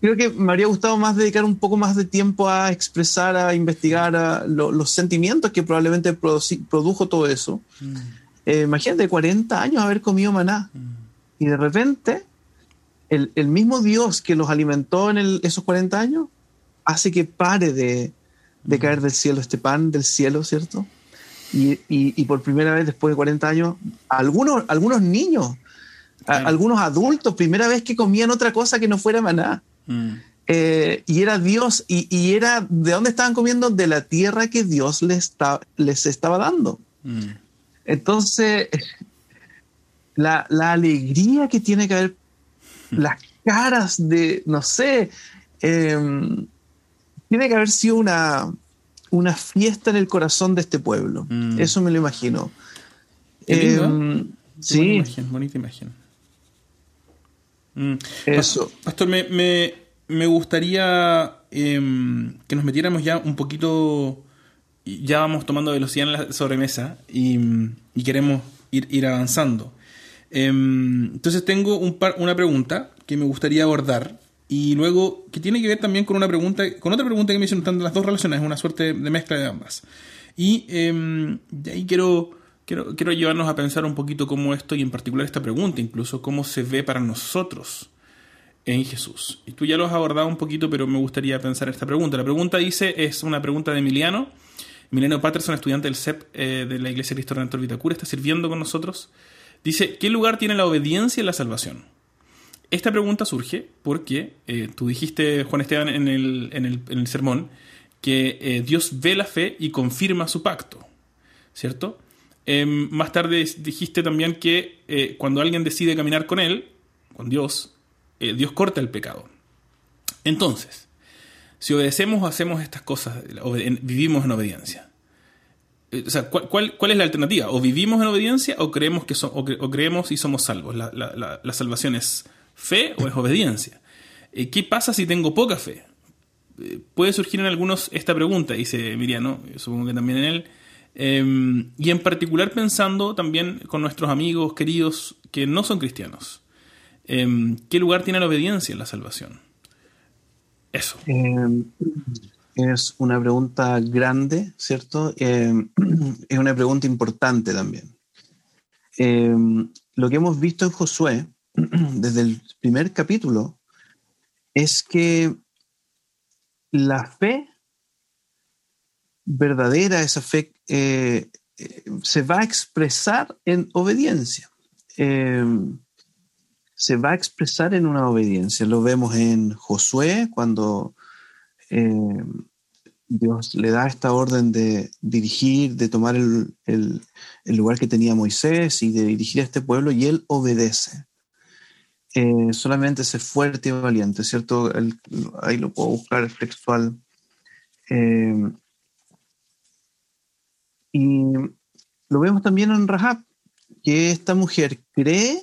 Creo que me habría gustado más dedicar un poco más de tiempo a expresar, a investigar los sentimientos que probablemente produjo todo eso. Mm. Eh, imagínate 40 años haber comido maná. Mm. Y de repente el, mismo Dios que los alimentó en esos 40 años hace que pare de, caer del cielo este pan del cielo, ¿cierto? Y, por primera vez después de 40 años, algunos, algunos niños, algunos adultos, primera vez que comían otra cosa que no fuera maná. Mm. Eh, y era Dios, y, era de dónde estaban comiendo, de la tierra que Dios les, les estaba dando. Mm. Entonces, la, alegría que tiene que haber, las caras de, no sé, em, tiene que haber sido una, una fiesta en el corazón de este pueblo. Mm. Eso me lo imagino. Em, sí. Bonita imagen. Mm. Eso. Pastor, me, gustaría em, que nos metiéramos ya un poquito. Ya vamos tomando velocidad en la sobremesa y, queremos ir, ir avanzando. Em, entonces tengo un una pregunta que me gustaría abordar y luego que tiene que ver también con una pregunta, con otra pregunta que me hicieron las dos relaciones, una suerte de mezcla de ambas. Y em, de ahí quiero, quiero, quiero llevarnos a pensar un poquito cómo esto y en particular esta pregunta, incluso cómo se ve para nosotros en Jesús. Y tú ya lo has abordado un poquito, pero me gustaría pensar esta pregunta. La pregunta dice, es una pregunta de Emiliano. Emiliano Patterson, estudiante del CEP eh, de la Iglesia Cristo Redentor Vitacura, está sirviendo con nosotros. Dice, ¿qué lugar tiene la obediencia en la salvación? Esta pregunta surge porque eh, tú dijiste, Juan Esteban, en el, en el, sermón, que eh, Dios ve la fe y confirma su pacto, ¿cierto? Em, más tarde dijiste también que eh, cuando alguien decide caminar con Él, con Dios, Dios corta el pecado. Entonces, si obedecemos o hacemos estas cosas, vivimos en obediencia. ¿Cuál, ¿cuál, es la alternativa? O vivimos en obediencia o creemos, que o, creemos y somos salvos. La, salvación es ¿Fe o es obediencia? Eh, ¿Qué pasa si tengo poca fe? Eh, puede surgir en algunos esta pregunta, dice Miriano, supongo que también en él, em, y en particular pensando también con nuestros amigos queridos que no son cristianos. Em, ¿Qué lugar tiene la obediencia en la salvación? Eso. Es una pregunta grande, ¿cierto? es una pregunta importante también. lo que hemos visto en Josué desde el primer capítulo es que la fe verdadera, esa fe, eh, eh, se va a expresar en obediencia. Se va a expresar en una obediencia. Lo vemos en Josué cuando em, Dios le da esta orden de dirigir, de tomar el, lugar que tenía Moisés y de dirigir a este pueblo y él obedece. Eh, solamente ser fuerte y valiente, ¿cierto? ahí lo puedo buscar el textual. Eh, y lo vemos también en Rahab, que esta mujer cree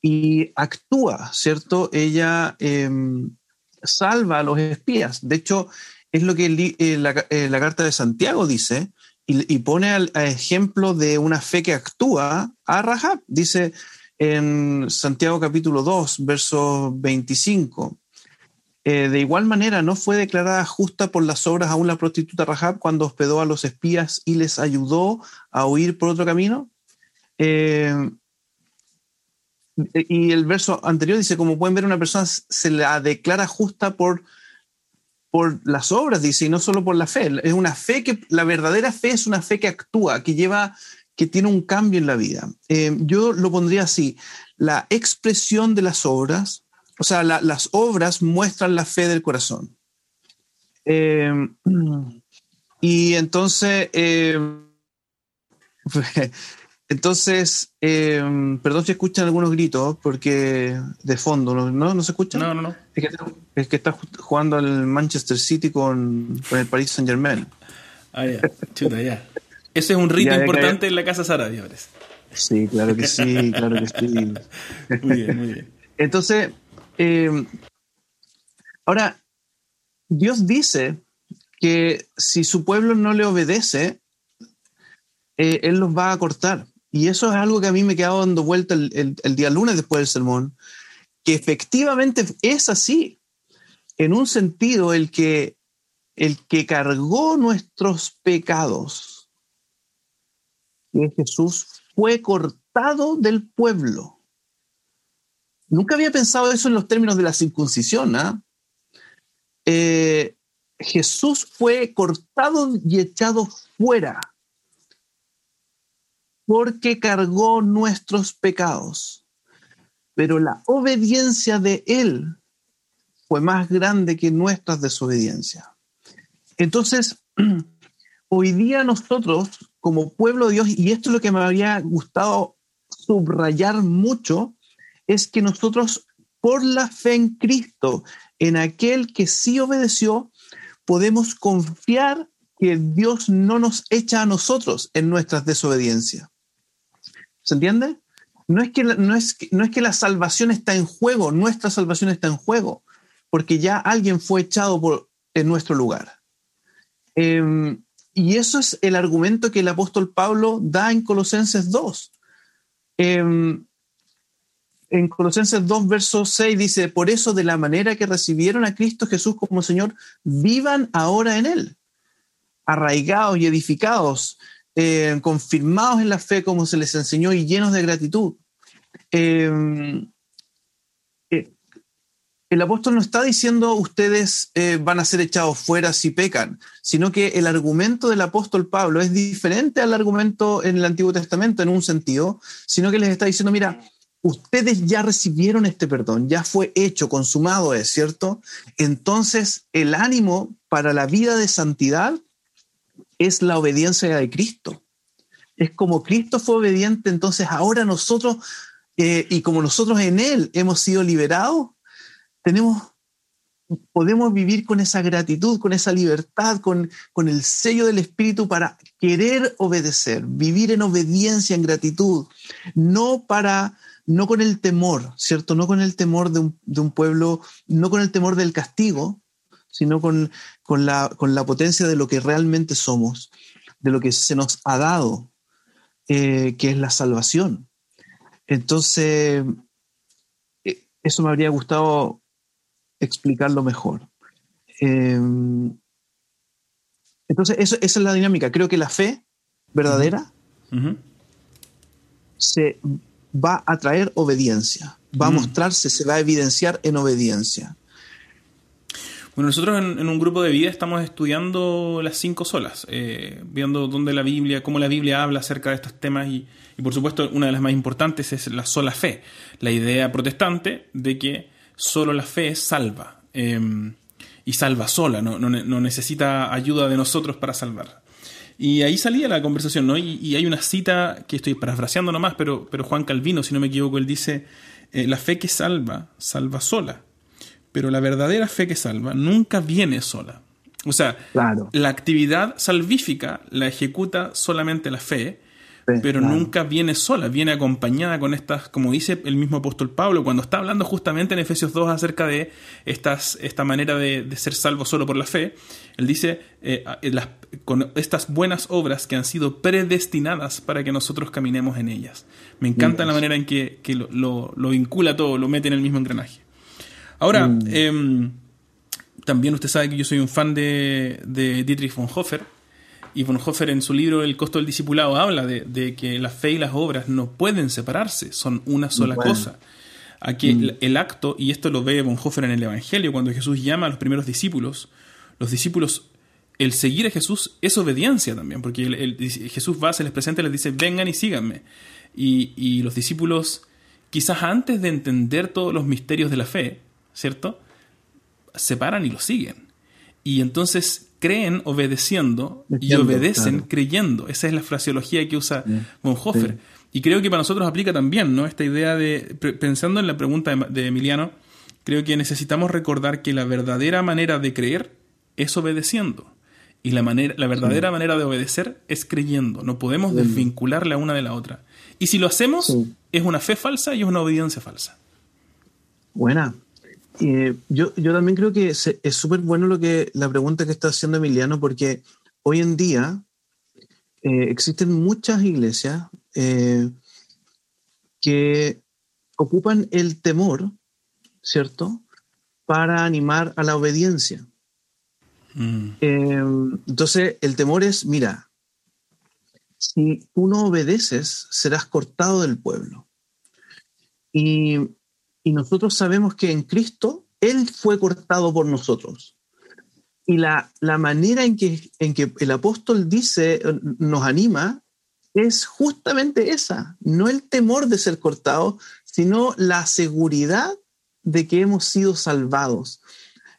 y actúa, ¿cierto? Ella em, salva a los espías. De hecho, es lo que eh, la, carta de Santiago dice, y, pone al ejemplo de una fe que actúa a Rahab. Dice, en Santiago capítulo 2, verso 25. Eh, de igual manera, no fue declarada justa por las obras aún la prostituta Rahab cuando hospedó a los espías y les ayudó a huir por otro camino. Eh, y el verso anterior dice, como pueden ver, una persona se la declara justa por, por las obras, dice, y no solo por la fe. Es una fe que, la verdadera fe es una fe que actúa, que lleva que tiene un cambio en la vida. Eh, yo lo pondría así, la expresión de las obras, o sea, las obras muestran la fe del corazón. Eh, y entonces, eh, entonces, perdón si escuchan algunos gritos, porque de fondo, ¿no? ¿No se escuchan? No, no, no. Es que, está jugando el Manchester City con, con el Paris Saint Germain. Ah, ya, chuta, ya. Ese es un rito importante en la casa Sara, parece. Sí, claro que sí, claro que sí. muy bien, muy bien. Entonces, eh, ahora, Dios dice que si su pueblo no le obedece, eh, Él los va a cortar. Y eso es algo que a mí me he quedado dando vuelta el, el día lunes después del sermón, que efectivamente es así. En un sentido, el que, el que cargó nuestros pecados, que Jesús fue cortado del pueblo. Nunca había pensado eso en los términos de la circuncisión. ¿ah? Eh, Jesús fue cortado y echado fuera porque cargó nuestros pecados. Pero la obediencia de Él fue más grande que nuestras desobediencias. Entonces, hoy día nosotros, como pueblo de Dios, y esto es lo que me habría gustado subrayar mucho, es que nosotros, por la fe en Cristo, en aquel que sí obedeció, podemos confiar que Dios no nos echa a nosotros en nuestras desobediencias. ¿Se entiende? No es, que, no, es, no es que la salvación está en juego, nuestra salvación está en juego, porque ya alguien fue echado por, en nuestro lugar. Em, y eso es el argumento que el apóstol Pablo da en Colosenses 2. Em, en Colosenses 2, verso 6 dice, por eso de la manera que recibieron a Cristo Jesús como Señor, vivan ahora en Él, arraigados y edificados, eh, confirmados en la fe como se les enseñó y llenos de gratitud. Em, eh, el apóstol no está diciendo ustedes eh, van a ser echados fuera si pecan, sino que el argumento del apóstol Pablo es diferente al argumento en el Antiguo Testamento en un sentido, sino que les está diciendo, mira, ustedes ya recibieron este perdón, ya fue hecho, consumado es, ¿cierto? Entonces, el ánimo para la vida de santidad es la obediencia de Cristo. Es como Cristo fue obediente, entonces ahora nosotros, eh, y como nosotros en Él hemos sido liberados, tenemos, podemos vivir con esa gratitud, con esa libertad, con, con el sello del Espíritu para querer obedecer, vivir en obediencia, en gratitud, no para no con el temor, ¿cierto? No con el temor de un, pueblo, no con el temor del castigo, sino con, la, con, la, potencia de lo que realmente somos, de lo que se nos ha dado, eh, que es la salvación. Entonces, eh, eso me habría gustado explicarlo mejor. Eh, entonces, esa es la dinámica. Creo que la fe verdadera se va a traer obediencia, va a mm. mostrarse, se va a evidenciar en obediencia. Bueno, nosotros en, un grupo de vida estamos estudiando las cinco solas, eh, viendo dónde la Biblia, cómo la Biblia habla acerca de estos temas y, por supuesto una de las más importantes es la sola fe, la idea protestante de que solo la fe salva em, y salva sola, no, no necesita ayuda de nosotros para salvar. Y ahí salía la conversación, ¿no? Y, hay una cita que estoy parafraseando nomás, pero, pero Juan Calvino, si no me equivoco, él dice, eh, la fe que salva, salva sola, pero la verdadera fe que salva nunca viene sola. O sea, la actividad salvífica la ejecuta solamente la fe, pero nunca viene sola, viene acompañada con estas, como dice el mismo apóstol Pablo, cuando está hablando justamente en Efesios 2 acerca de estas, esta manera de, ser salvo solo por la fe, él dice, eh, las, con estas buenas obras que han sido predestinadas para que nosotros caminemos en ellas. Me encanta la manera en que, lo, vincula todo, lo mete en el mismo engranaje. Ahora, mm. em, también usted sabe que yo soy un fan de, de Dietrich von Hofer, y Bonhoeffer en su libro El costo del discipulado habla de, que la fe y las obras no pueden separarse, son una sola cosa. Aquí mm. el, acto, y esto lo ve Bonhoeffer en el Evangelio, cuando Jesús llama a los primeros discípulos, los discípulos, el seguir a Jesús es obediencia también, porque Jesús va, se les presenta y les dice, vengan y síganme. Y, y los discípulos, quizás antes de entender todos los misterios de la fe, ¿cierto? Se paran y lo siguen. Y entonces creen obedeciendo y obedecen creyendo. Esa es la fraseología que usa Bonhoeffer. Y creo que para nosotros aplica también, ¿no? Esta idea de, pensando en la pregunta de, Emiliano, creo que necesitamos recordar que la verdadera manera de creer es obedeciendo. Y la, manera, la verdadera manera de obedecer es creyendo. No podemos desvincular la una de la otra. Y si lo hacemos, es una fe falsa y es una obediencia falsa. Buena, eh, yo, yo, también creo que es súper bueno lo que la pregunta que está haciendo Emiliano, porque hoy en día eh, existen muchas iglesias eh, que ocupan el temor, ¿cierto?, para animar a la obediencia. Mm. entonces, el temor es, mira, si tú no obedeces, serás cortado del pueblo. Y y nosotros sabemos que en Cristo Él fue cortado por nosotros. Y la, la manera en que, en que el apóstol dice, nos anima, es justamente esa, no el temor de ser cortado, sino la seguridad de que hemos sido salvados,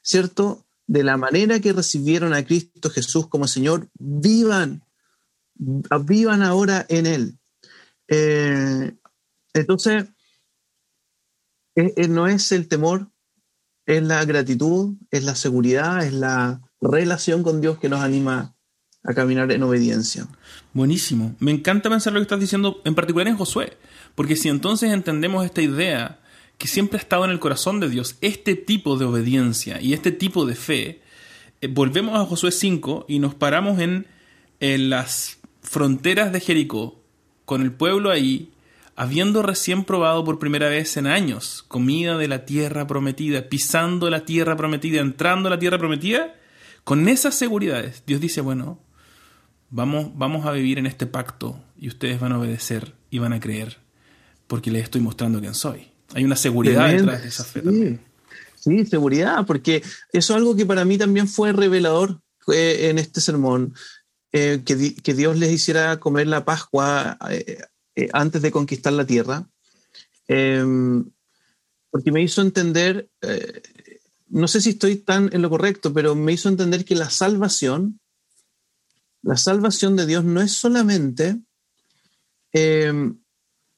¿cierto? De la manera que recibieron a Cristo Jesús como Señor, vivan, vivan ahora en Él. Eh, entonces, no es el temor, es la gratitud, es la seguridad, es la relación con Dios que nos anima a caminar en obediencia. Buenísimo. Me encanta pensar lo que estás diciendo, en particular en Josué, porque si entonces entendemos esta idea que siempre ha estado en el corazón de Dios, este tipo de obediencia y este tipo de fe, eh, volvemos a Josué 5 y nos paramos en, en las fronteras de Jericó, con el pueblo ahí, habiendo recién probado por primera vez en años comida de la tierra prometida, pisando la tierra prometida, entrando a la tierra prometida, con esas seguridades, Dios dice, bueno, vamos, vamos a vivir en este pacto y ustedes van a obedecer y van a creer, porque les estoy mostrando quién soy. Hay una seguridad detrás de esa fe sí. Sí, seguridad, porque eso es algo que para mí también fue revelador eh, en este sermón, eh, que, que, Dios les hiciera comer la Pascua eh, antes de conquistar la tierra, em, porque me hizo entender, no sé si estoy tan en lo correcto, pero me hizo entender que la salvación, la salvación de Dios no es solamente em,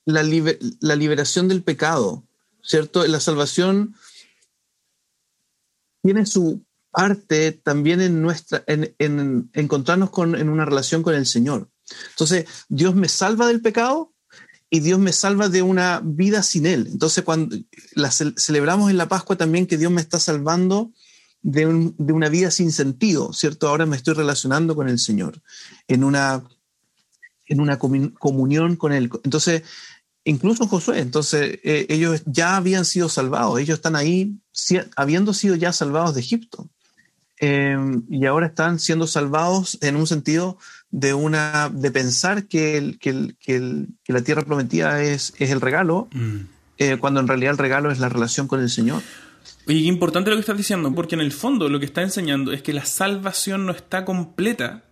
la, liberación del pecado, ¿cierto? La salvación tiene su parte también en nuestra, en, en encontrarnos con, en una relación con el Señor. Entonces, Dios me salva del pecado y Dios me salva de una vida sin Él. Entonces, cuando la celebramos en la Pascua también que Dios me está salvando de, una vida sin sentido, ¿cierto? Ahora me estoy relacionando con el Señor en una, en una comunión con Él. Entonces, incluso Josué, entonces eh, ellos ya habían sido salvados, ellos están ahí habiendo sido ya salvados de Egipto. Em, y ahora están siendo salvados en un sentido de una de pensar que, el, que, que, la tierra prometida es, es el regalo, mm. eh, cuando en realidad el regalo es la relación con el Señor. Oye, importante lo que estás diciendo, porque en el fondo lo que está enseñando es que la salvación no está completa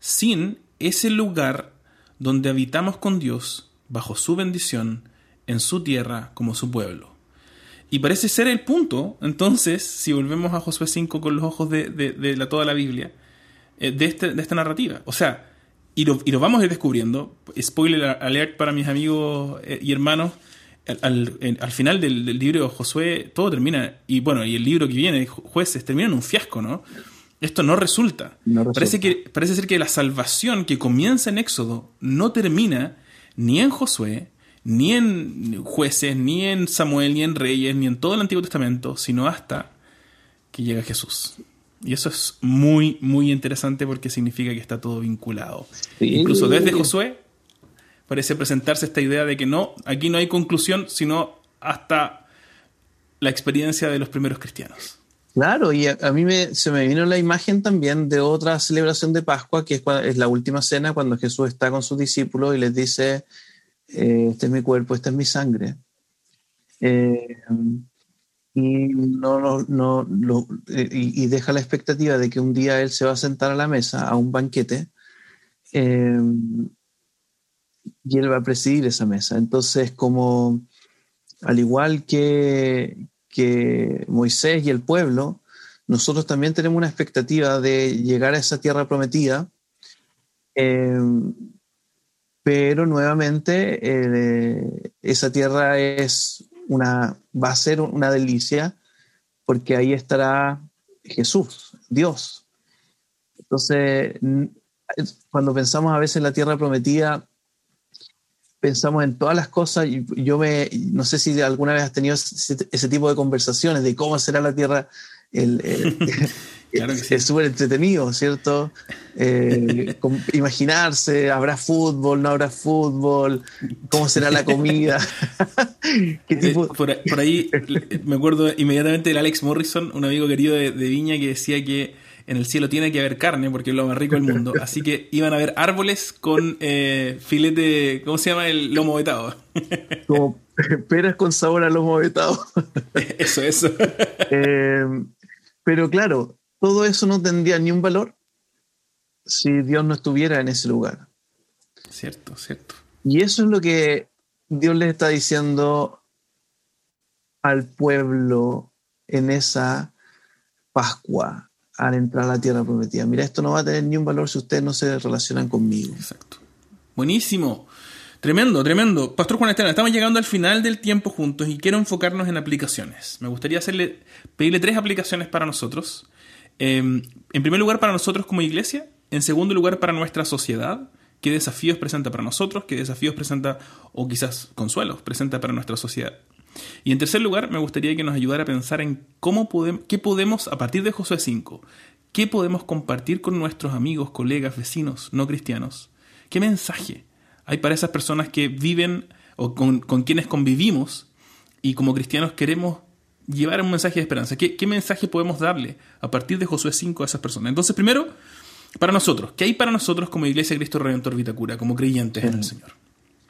sin ese lugar donde habitamos con Dios bajo su bendición en su tierra como su pueblo. Y parece ser el punto, entonces, si volvemos a Josué 5 con los ojos de, la, toda la Biblia, de, este, de esta narrativa. O sea, y lo, y lo, vamos a ir descubriendo, spoiler alert para mis amigos eh, y hermanos, al, al, final del, libro de Josué todo termina, y bueno, y el libro que viene, jueces, termina en un fiasco, ¿no? Esto no resulta. no resulta. Parece, que, parece ser que la salvación que comienza en Éxodo no termina ni en Josué, ni en jueces, ni en Samuel, ni en reyes, ni en todo el Antiguo Testamento, sino hasta que llega Jesús. Y eso es muy, muy interesante porque significa que está todo vinculado. Incluso desde Josué parece presentarse esta idea de que no, aquí no hay conclusión, sino hasta la experiencia de los primeros cristianos. Claro, y a, mí me, se me vino la imagen también de otra celebración de Pascua, que es, es la última cena, cuando Jesús está con sus discípulos y les dice, eh, este es mi cuerpo, esta es mi sangre. Eh, y, no, no, eh, y, deja la expectativa de que un día él se va a sentar a la mesa, a un banquete, y él va a presidir esa mesa. Entonces, como al igual que, que Moisés y el pueblo, nosotros también tenemos una expectativa de llegar a esa tierra prometida pero nuevamente eh, esa tierra es una, va a ser una delicia porque ahí estará Jesús, Dios. Entonces, cuando pensamos a veces en la tierra prometida, pensamos en todas las cosas. Yo me, no sé si alguna vez has tenido ese, tipo de conversaciones de cómo será la tierra. El, es súper entretenido, ¿cierto? Eh, imaginarse, ¿habrá fútbol, no habrá fútbol? ¿Cómo será la comida? Eh, por, ahí me acuerdo inmediatamente del Alex Morrison, un amigo querido de, Viña, que decía que en el cielo tiene que haber carne porque es lo más rico del mundo. Así que iban a haber árboles con eh, filete, ¿cómo se llama? El lomo vetado. Como peras con sabor a lomo vetado. Eso, eso. pero claro, todo eso no tendría ni un valor si Dios no estuviera en ese lugar. Cierto, cierto. Y eso es lo que Dios les está diciendo al pueblo en esa Pascua al entrar a la tierra prometida. Mira, esto no va a tener ni un valor si ustedes no se relacionan conmigo. Exacto. Buenísimo. Tremendo, tremendo. Pastor Juan Esteban, estamos llegando al final del tiempo juntos y quiero enfocarnos en aplicaciones. Me gustaría hacerle, pedirle tres aplicaciones para nosotros. Em, en primer lugar, para nosotros como iglesia. En segundo lugar, para nuestra sociedad. ¿Qué desafíos presenta para nosotros? ¿Qué desafíos presenta, o quizás consuelos, presenta para nuestra sociedad? Y en tercer lugar, me gustaría que nos ayudara a pensar en cómo podemos, qué podemos, a partir de Josué 5, qué podemos compartir con nuestros amigos, colegas, vecinos no cristianos. ¿Qué mensaje hay para esas personas que viven o con, quienes convivimos y como cristianos queremos llevar un mensaje de esperanza? ¿Qué, ¿Qué mensaje podemos darle a partir de Josué 5 a esas personas? Entonces, primero, para nosotros, ¿qué hay para nosotros como Iglesia de Cristo Redentor Vitacura, como creyentes en el Señor?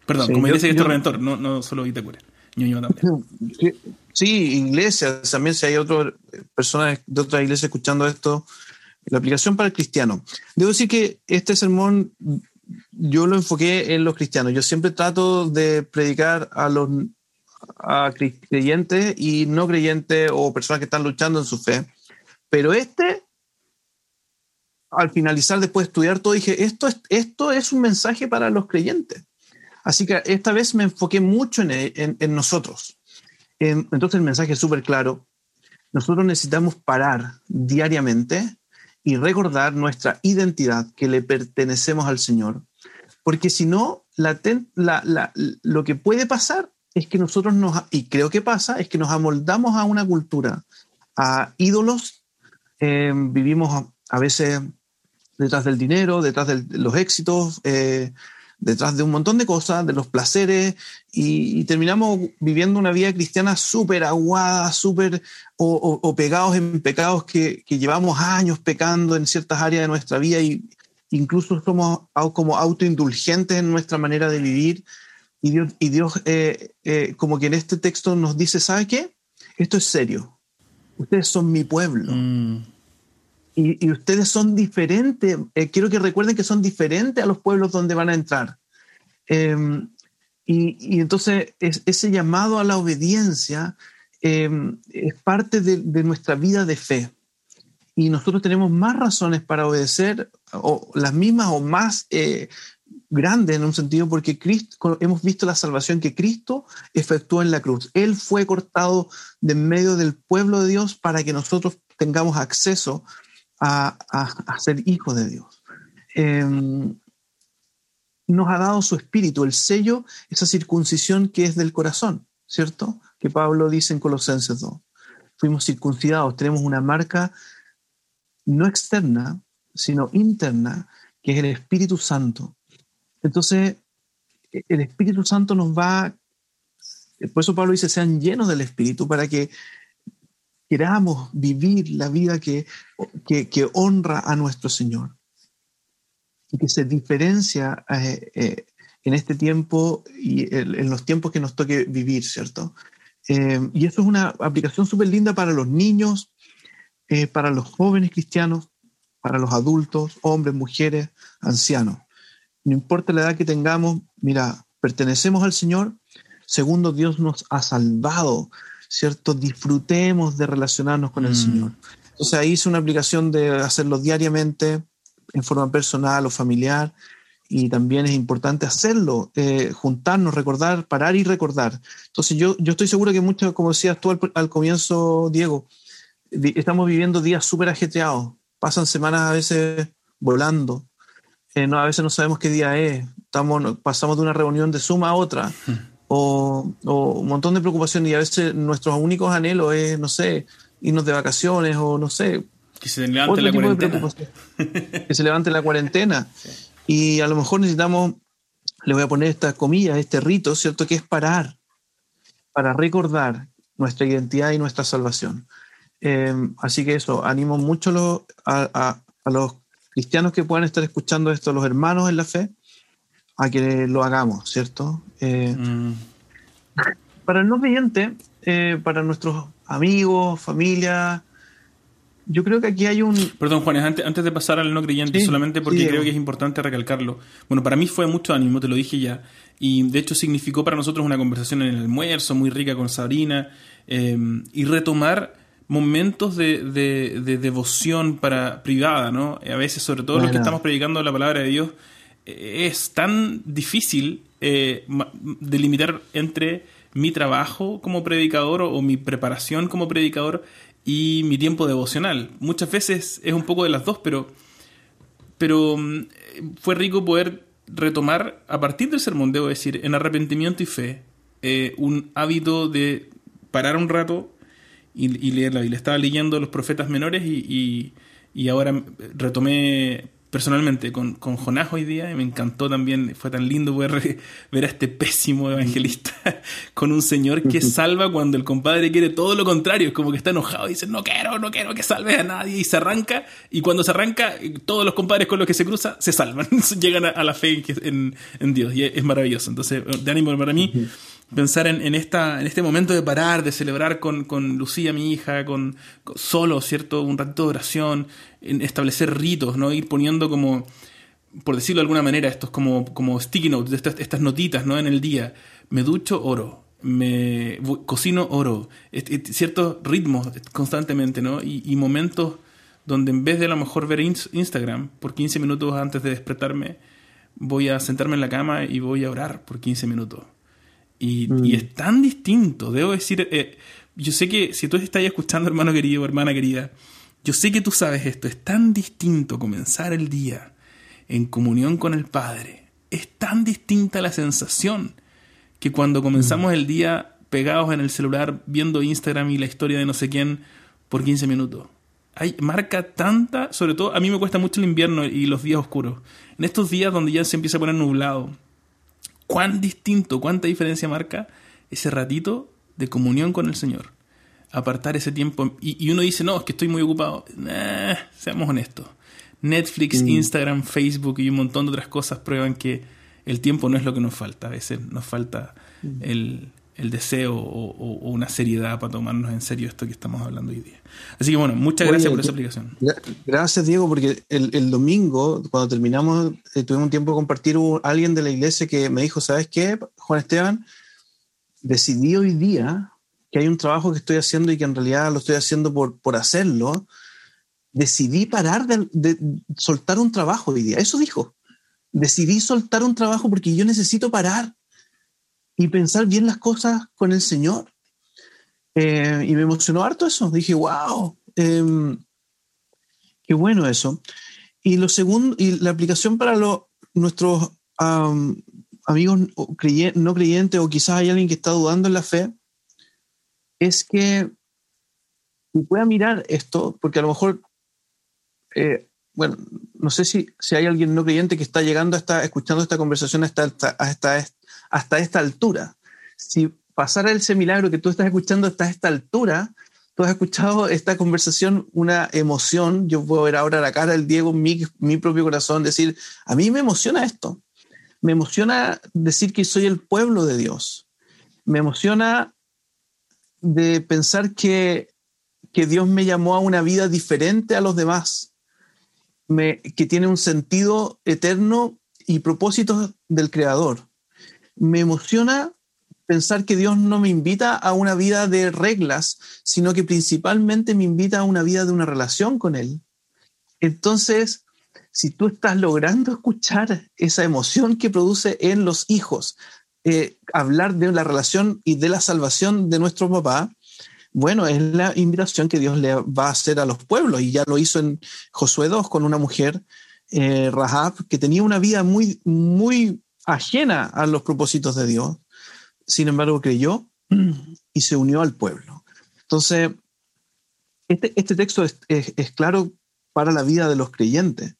Perdón, como Iglesia de Cristo Redentor, no, no solo Vitacura. Sí, iglesias, también si hay otras personas de otras iglesias escuchando esto, la aplicación para el cristiano. Debo decir que este sermón yo lo enfoqué en los cristianos. Yo siempre trato de predicar a los a creyentes y no creyentes o personas que están luchando en su fe. Pero este, al finalizar, después de estudiar todo, dije, esto es, esto es un mensaje para los creyentes. Así que esta vez me enfoqué mucho en, nosotros. entonces el mensaje es súper claro. Nosotros necesitamos parar diariamente y recordar nuestra identidad, que le pertenecemos al Señor. Porque si no, lo que puede pasar es que nosotros nos, y creo que pasa, es que nos amoldamos a una cultura, a ídolos, eh, vivimos a, veces detrás del dinero, detrás de los éxitos, eh, detrás de un montón de cosas, de los placeres, y, terminamos viviendo una vida cristiana súper aguada, súper o, pegados en pecados que, llevamos años pecando en ciertas áreas de nuestra vida y incluso somos como autoindulgentes en nuestra manera de vivir. Y Dios, y Dios eh, eh, como que en este texto nos dice, ¿sabe qué? Esto es serio. Ustedes son mi pueblo. Mm. Y, ustedes son diferentes, eh, quiero que recuerden que son diferentes a los pueblos donde van a entrar. Em, y, entonces ese llamado a la obediencia em, es parte de, nuestra vida de fe. Y nosotros tenemos más razones para obedecer, o las mismas o más grandes en un sentido, porque Cristo, hemos visto la salvación que Cristo efectuó en la cruz. Él fue cortado de en medio del pueblo de Dios para que nosotros tengamos acceso a, ser hijos de Dios. Em, nos ha dado su espíritu, el sello, esa circuncisión que es del corazón, ¿cierto? Que Pablo dice en Colosenses 2. Fuimos circuncidados, tenemos una marca no externa, sino interna, que es el Espíritu Santo. Entonces, el Espíritu Santo nos va, por eso Pablo dice, sean llenos del Espíritu para que queramos vivir la vida que, que, honra a nuestro Señor y que se diferencia eh, eh, en este tiempo y en los tiempos que nos toque vivir, ¿cierto? Eh, y eso es una aplicación súper linda para los niños, para los jóvenes cristianos, para los adultos, hombres, mujeres, ancianos. No importa la edad que tengamos, mira, pertenecemos al Señor. Segundo, Dios nos ha salvado ¿cierto? Disfrutemos de relacionarnos con el mm. Señor. Entonces ahí hice una aplicación de hacerlo diariamente, en forma personal o familiar, y también es importante hacerlo, eh, juntarnos, recordar, parar y recordar. Entonces yo, yo estoy seguro que muchos, como decías tú al, comienzo, Diego, estamos viviendo días súper ajetreados, pasan semanas a veces volando, eh, no, a veces no sabemos qué día es, estamos, pasamos de una reunión de suma a otra. Mm o, un montón de preocupaciones y a veces nuestros únicos anhelos es, no sé, irnos de vacaciones o no sé. Que se levante la cuarentena. que se levante la cuarentena. Y a lo mejor necesitamos, le voy a poner estas comillas, este rito, ¿cierto? Que es parar, para recordar nuestra identidad y nuestra salvación. Eh, así que eso, animo mucho a, a, los cristianos que puedan estar escuchando esto, los hermanos en la fe, a que lo hagamos, ¿cierto? Eh, mm. Para el no creyente, eh, para nuestros amigos, familia, yo creo que aquí hay un... Perdón, Juanes, antes, antes de pasar al no creyente, solamente porque creo que es importante recalcarlo. Bueno, para mí fue mucho ánimo, te lo dije ya, y de hecho significó para nosotros una conversación en el almuerzo muy rica con Sabrina, em, y retomar momentos de, de, devoción para privada, ¿no? A veces, sobre todo los que estamos predicando la palabra de Dios, es tan difícil eh, delimitar entre mi trabajo como predicador o, mi preparación como predicador y mi tiempo devocional. Muchas veces es un poco de las dos, pero, pero mm, fue rico poder retomar a partir del sermón, debo decir, en arrepentimiento y fe, eh, un hábito de parar un rato y, leer la Biblia. Estaba leyendo los profetas menores y, y ahora retomé personalmente con, con, Jonás hoy día y me encantó también, fue tan lindo poder ver a este pésimo evangelista con un señor que salva cuando el compadre quiere todo lo contrario, es como que está enojado y dice no quiero, no quiero que salve a nadie y se arranca y cuando se arranca todos los compadres con los que se cruza se salvan, llegan a, la fe en, en, Dios y es, maravilloso, entonces de ánimo para mí pensar en, esta, en este momento de parar, de celebrar con, con Lucía, mi hija, con, solo, ¿cierto? Un ratito de oración, en establecer ritos, ¿no? Ir poniendo como, por decirlo de alguna manera, estos como, como sticky notes, estas, estas notitas, ¿no? En el día. Me ducho, oro. Me cocino, oro. ciertos ritmos constantemente, ¿no? Y, y, momentos donde en vez de a lo mejor ver Instagram por 15 minutos antes de despertarme, voy a sentarme en la cama y voy a orar por 15 minutos y, mm. es tan distinto, debo decir, eh, yo sé que si tú estás escuchando, hermano querido, hermana querida, yo sé que tú sabes esto, es tan distinto comenzar el día en comunión con el Padre, es tan distinta la sensación que cuando comenzamos mm. el día pegados en el celular viendo Instagram y la historia de no sé quién por 15 minutos. Hay, marca tanta, sobre todo a mí me cuesta mucho el invierno y los días oscuros. En estos días donde ya se empieza a poner nublado, cuán distinto, cuánta diferencia marca ese ratito de comunión con el Señor. Apartar ese tiempo. Y, uno dice, no, es que estoy muy ocupado. seamos honestos. Netflix, mm. Instagram, Facebook y un montón de otras cosas prueban que el tiempo no es lo que nos falta. A veces nos falta mm. el, el deseo o, una seriedad para tomarnos en serio esto que estamos hablando hoy día. Así que bueno, muchas gracias por esa aplicación. Gracias Diego, porque el, domingo, cuando terminamos, eh, tuvimos un tiempo de compartir alguien de la iglesia que me dijo, ¿sabes qué, Juan Esteban? Decidí hoy día que hay un trabajo que estoy haciendo y que en realidad lo estoy haciendo por, por hacerlo. Decidí parar de, de soltar un trabajo hoy día. Eso dijo. Decidí soltar un trabajo porque yo necesito parar y pensar bien las cosas con el Señor. Eh, y me emocionó harto eso. Dije, wow, em, qué bueno eso. Y lo segundo, y la aplicación para los, nuestros amigos no creyentes o quizás hay alguien que está dudando en la fe, es que pueda mirar esto, porque a lo mejor, eh, bueno, no sé si, si hay alguien no creyente que está llegando a escuchando esta conversación hasta, hasta, hasta, hasta esta altura. Si pasara ese milagro que tú estás escuchando hasta esta altura, tú has escuchado esta conversación, una emoción, yo puedo ver ahora la cara del Diego, mi, mi propio corazón, decir, a mí me emociona esto, me emociona decir que soy el pueblo de Dios, me emociona de pensar que, que Dios me llamó a una vida diferente a los demás, me, que tiene un sentido eterno y propósitos del Creador me emociona pensar que Dios no me invita a una vida de reglas, sino que principalmente me invita a una vida de una relación con Él. Entonces, si tú estás logrando escuchar esa emoción que produce en los hijos, eh, hablar de la relación y de la salvación de nuestro papá, bueno, es la invitación que Dios le va a hacer a los pueblos y ya lo hizo en Josué 2 con una mujer, eh, Rahab, que tenía una vida muy, muy ajena a los propósitos de Dios, sin embargo creyó y se unió al pueblo. Entonces, este, este texto es, claro para la vida de los creyentes,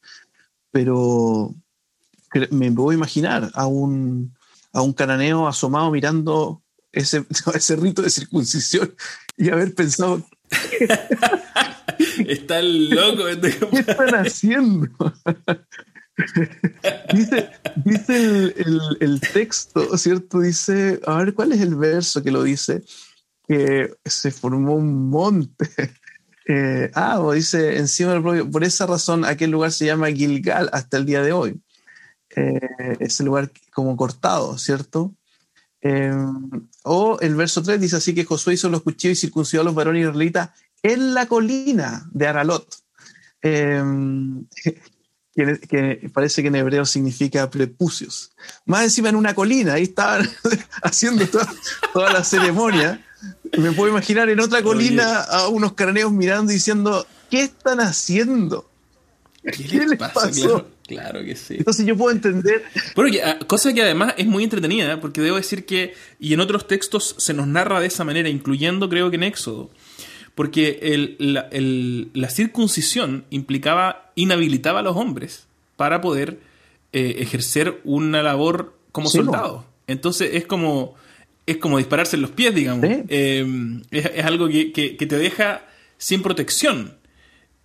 pero me puedo imaginar a un, a un cananeo asomado mirando ese, ese rito de circuncisión y haber pensado... Está loco. Este ¿Qué están haciendo? dice dice el, texto, ¿cierto? Dice, a ver, ¿cuál es el verso que lo dice? Que se formó un monte. Eh, ah, dice encima del propio. Por esa razón, aquel lugar se llama Gilgal hasta el día de hoy. Eh, ese lugar como cortado, ¿cierto? Eh, o el verso 3 dice así que Josué hizo los cuchillos y circuncidó a los varones israelitas en la colina de Aralot. Eh, que, parece que en hebreo significa prepucios. Más encima en una colina, ahí estaban haciendo toda, la ceremonia. Me puedo imaginar en otra colina a unos caraneos mirando y diciendo, ¿qué están haciendo? ¿Qué, les, pasó? Claro, que sí. Entonces yo puedo entender. Bueno, ah, cosa que además es muy entretenida, porque debo decir que, y en otros textos se nos narra de esa manera, incluyendo creo que en Éxodo, porque la, circuncisión implicaba, inhabilitaba a los hombres para poder eh, ejercer una labor como soldado. Entonces es como, es como dispararse en los pies, digamos. Eh, es, algo que, te deja sin protección.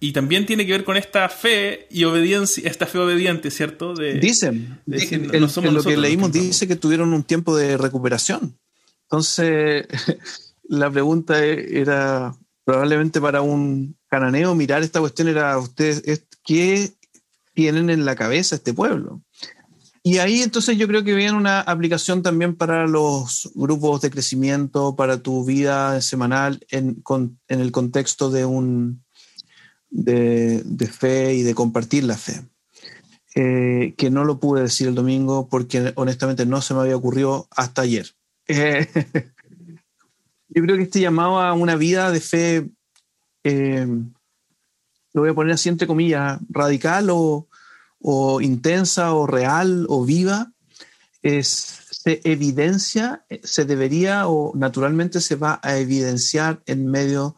Y también tiene que ver con esta fe y obediencia, esta fe obediente, ¿cierto? De, Dicen, en lo que leímos dice que tuvieron un tiempo de recuperación. Entonces, la pregunta era, probablemente para un cananeo mirar esta cuestión era ustedes, ¿qué tienen en la cabeza este pueblo? Y ahí entonces yo creo que viene una aplicación también para los grupos de crecimiento, para tu vida semanal en, el contexto de, un, de, fe y de compartir la fe. Eh, que no lo pude decir el domingo porque honestamente no se me había ocurrido hasta ayer. Eh, yo creo que este llamado a una vida de fe, eh, lo voy a poner así entre comillas, radical o, intensa o real o viva, es, se evidencia, se debería o naturalmente se va a evidenciar en medio,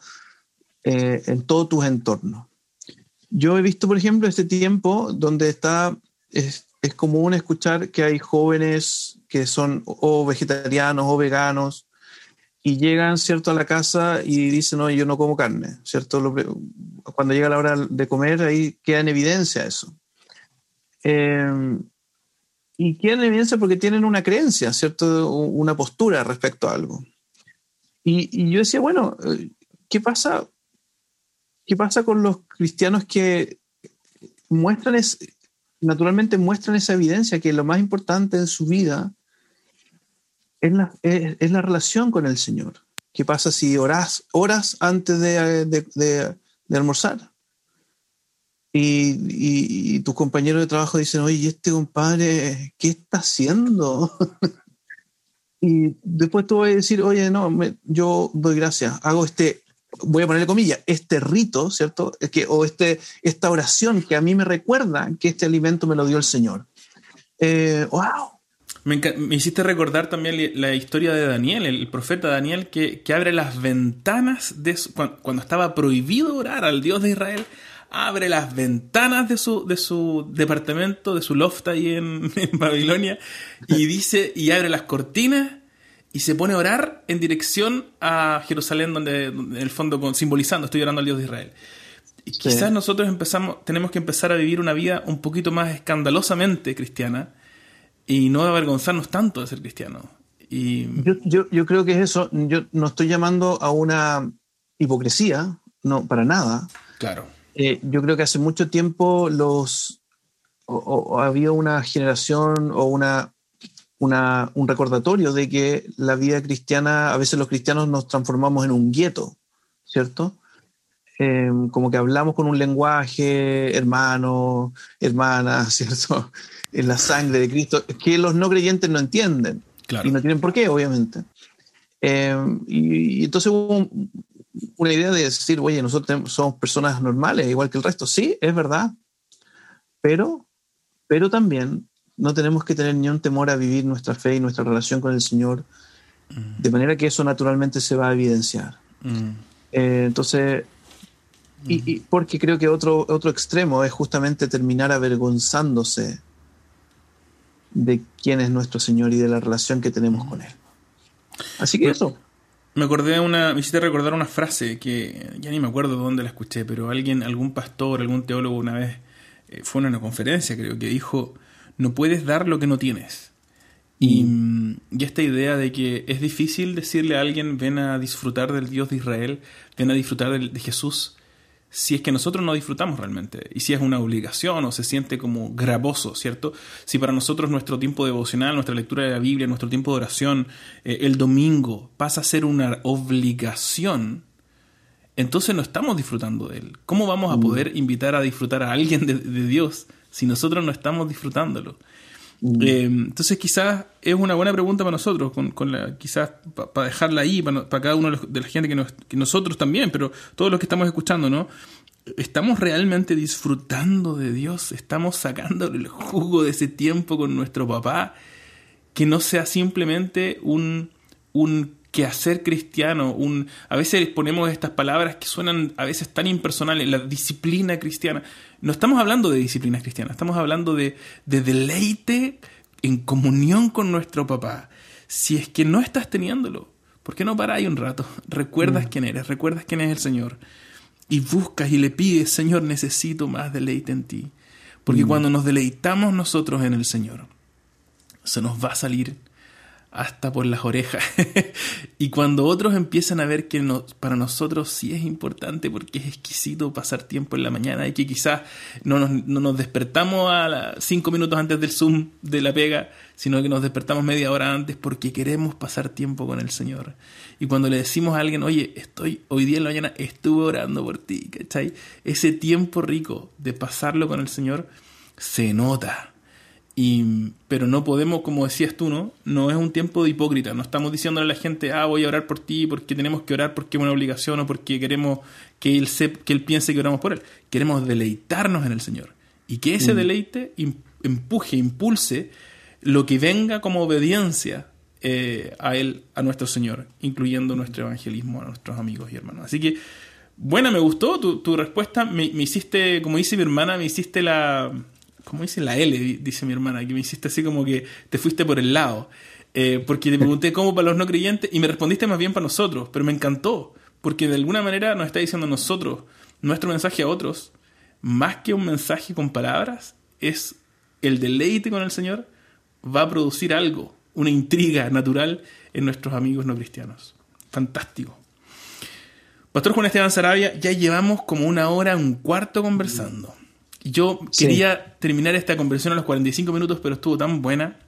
eh, en todos tus entornos. Yo he visto, por ejemplo, este tiempo donde está, es, es común escuchar que hay jóvenes que son o vegetarianos o veganos, y llegan, ¿cierto?, a la casa y dicen, no, yo no como carne, ¿cierto? cuando llega la hora de comer, ahí queda en evidencia eso. Em, y queda en evidencia porque tienen una creencia, ¿cierto? Una postura respecto a algo. Y, yo decía, bueno, ¿qué pasa? ¿Qué pasa con los cristianos que muestran, es, naturalmente muestran esa evidencia que lo más importante en su vida es la, es, la relación con el Señor. ¿Qué pasa si oras horas antes de, de, almorzar? Y, y, tus compañeros de trabajo dicen, oye, ¿y este compadre qué está haciendo? y después tú vas a decir, oye, no, yo doy gracias, hago este, voy a ponerle comillas, este rito, ¿cierto? Que, o este, esta oración que a mí me recuerda que este alimento me lo dio el Señor. Eh, ¡Wow! Me, hiciste recordar también la historia de Daniel, el profeta Daniel, que, abre las ventanas de cuando, estaba prohibido orar al Dios de Israel, abre las ventanas de su, de su departamento, de su loft ahí en, Babilonia, y dice, y abre las cortinas y se pone a orar en dirección a Jerusalén, donde, en el fondo simbolizando, estoy orando al Dios de Israel. Y quizás nosotros empezamos, tenemos que empezar a vivir una vida un poquito más escandalosamente cristiana, y no avergonzarnos tanto de ser cristiano. Y... Yo, yo, creo que es eso. Yo no estoy llamando a una hipocresía, no, para nada. Claro. Eh, yo creo que hace mucho tiempo los o, había una generación o una, una, un recordatorio de que la vida cristiana, a veces los cristianos nos transformamos en un gueto, ¿cierto? Eh, como que hablamos con un lenguaje hermano, hermana, ¿cierto? En la sangre de Cristo, que los no creyentes no entienden. Y no tienen por qué, obviamente. Eh, y, entonces hubo una idea de decir, oye, nosotros somos personas normales, igual que el resto. Sí, es verdad. Pero, pero también no tenemos que tener ni un temor a vivir nuestra fe y nuestra relación con el Señor, mm. de manera que eso naturalmente se va a evidenciar. Mm. Eh, entonces, y, mm. porque creo que otro, otro extremo es justamente terminar avergonzándose de quién es nuestro Señor y de la relación que tenemos con Él. Así que eso. Me acordé una, me hiciste recordar una frase que ya ni me acuerdo de dónde la escuché, pero alguien, algún pastor, algún teólogo una vez eh, fue en una conferencia, creo que dijo, no puedes dar lo que no tienes. Y, mm. y, esta idea de que es difícil decirle a alguien, ven a disfrutar del Dios de Israel, ven a disfrutar de, Jesús, si es que nosotros no disfrutamos realmente y si es una obligación o se siente como gravoso, ¿cierto? Si para nosotros nuestro tiempo devocional, nuestra lectura de la Biblia, nuestro tiempo de oración, eh, el domingo pasa a ser una obligación, entonces no estamos disfrutando de él. ¿Cómo vamos a mm. poder invitar a disfrutar a alguien de, Dios si nosotros no estamos disfrutándolo? Mm. Eh, entonces quizás es una buena pregunta para nosotros, quizás para dejarla ahí, para, cada uno de la gente que, que, nosotros también, pero todos los que estamos escuchando, ¿no? ¿Estamos realmente disfrutando de Dios? ¿Estamos sacando el jugo de ese tiempo con nuestro papá? Que no sea simplemente un, un quehacer cristiano, un, a veces ponemos estas palabras que suenan a veces tan impersonales, la disciplina cristiana. No estamos hablando de disciplina cristiana, estamos hablando de, de deleite en comunión con nuestro papá. Si es que no estás teniéndolo, ¿por qué no paráis un rato? Recuerdas mm. quién eres, recuerdas quién es el Señor y buscas y le pides, Señor, necesito más deleite en ti. Porque mm. cuando nos deleitamos nosotros en el Señor, se nos va a salir hasta por las orejas. y cuando otros empiezan a ver que para nosotros sí es importante porque es exquisito pasar tiempo en la mañana y que quizás no nos, despertamos a cinco minutos antes del Zoom de la pega, sino que nos despertamos media hora antes porque queremos pasar tiempo con el Señor. Y cuando le decimos a alguien, oye, estoy hoy día en la mañana, estuve orando por ti, ¿cachai? Ese tiempo rico de pasarlo con el Señor se nota y, pero no podemos, como decías tú, ¿no? No es un tiempo de hipócrita. No estamos diciéndole a la gente, ah, voy a orar por ti porque tenemos que orar porque es una obligación o porque queremos que él, que él piense que oramos por él. Queremos deleitarnos en el Señor. Y que ese mm. deleite empuje, impulse lo que venga como obediencia eh, a Él, a nuestro Señor, incluyendo nuestro evangelismo a nuestros amigos y hermanos. Así que, buena, me gustó tu, tu respuesta. me, hiciste, como dice mi hermana, me hiciste la, ¿Cómo dice la L? Dice mi hermana, que me hiciste así como que te fuiste por el lado. Eh, porque te pregunté cómo para los no creyentes y me respondiste más bien para nosotros, pero me encantó, porque de alguna manera nos está diciendo nosotros, nuestro mensaje a otros, más que un mensaje con palabras, es el deleite con el Señor, va a producir algo, una intriga natural en nuestros amigos no cristianos. Fantástico. Pastor Juan Esteban Sarabia, ya llevamos como una hora, un cuarto conversando. Yo quería terminar esta conversación a los 45 minutos, pero estuvo tan buena.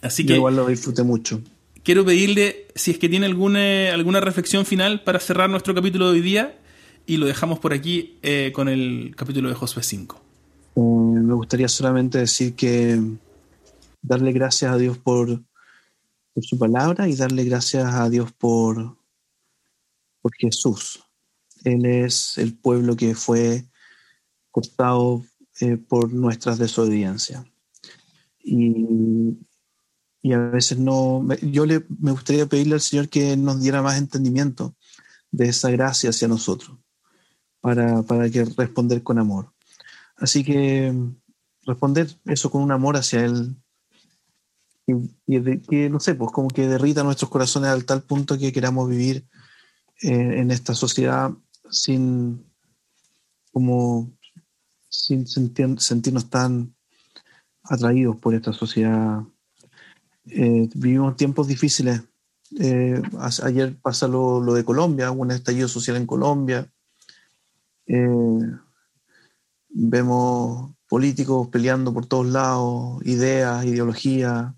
Así que. igual lo disfruté mucho. Quiero pedirle si es que tiene alguna, alguna reflexión final para cerrar nuestro capítulo de hoy día y lo dejamos por aquí eh, con el capítulo de Josué 5. Eh, me gustaría solamente decir que darle gracias a Dios por, por su palabra y darle gracias a Dios por, por Jesús. Él es el pueblo que fue cortado eh, por nuestras desobediencias. Y, y, a veces no, yo le, me gustaría pedirle al Señor que nos diera más entendimiento de esa gracia hacia nosotros, para, para que responder con amor. Así que responder eso con un amor hacia Él, y, que, no sé, pues como que derrita nuestros corazones al tal punto que queramos vivir eh, en esta sociedad sin como sin sentirnos tan atraídos por esta sociedad. Eh, vivimos tiempos difíciles. Eh, ayer pasa lo, de Colombia, un estallido social en Colombia. Eh, vemos políticos peleando por todos lados, ideas, ideologías.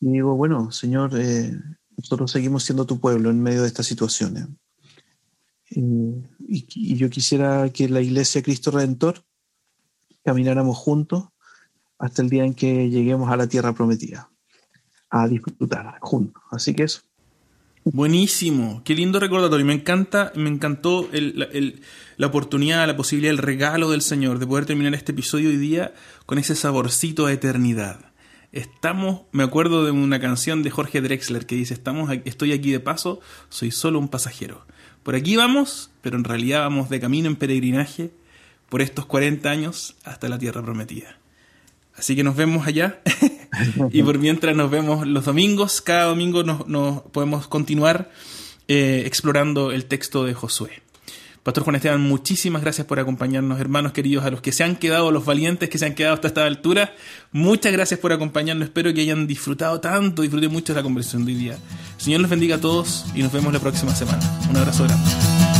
Y digo, bueno, Señor, nosotros seguimos siendo tu pueblo en medio de estas situaciones. Y, yo quisiera que la Iglesia Cristo Redentor camináramos juntos hasta el día en que lleguemos a la tierra prometida, a disfrutar juntos. Así que eso. Buenísimo, qué lindo recordatorio. Me encanta, me encantó la oportunidad, la posibilidad, el regalo del Señor de poder terminar este episodio hoy día con ese saborcito a eternidad. Estamos, me acuerdo de una canción de Jorge Drexler que dice, estamos, estoy aquí de paso, soy solo un pasajero. Por aquí vamos, pero en realidad vamos de camino en peregrinaje por estos 40 años hasta la tierra prometida. Así que nos vemos allá y por mientras nos vemos los domingos, cada domingo nos, podemos continuar eh, explorando el texto de Josué. Pastor Juan Esteban, muchísimas gracias por acompañarnos, hermanos queridos, a los que se han quedado, los valientes que se han quedado hasta esta altura. Muchas gracias por acompañarnos. Espero que hayan disfrutado tanto, disfruten mucho de la conversación de hoy día. Señor los bendiga a todos y nos vemos la próxima semana. Un abrazo grande.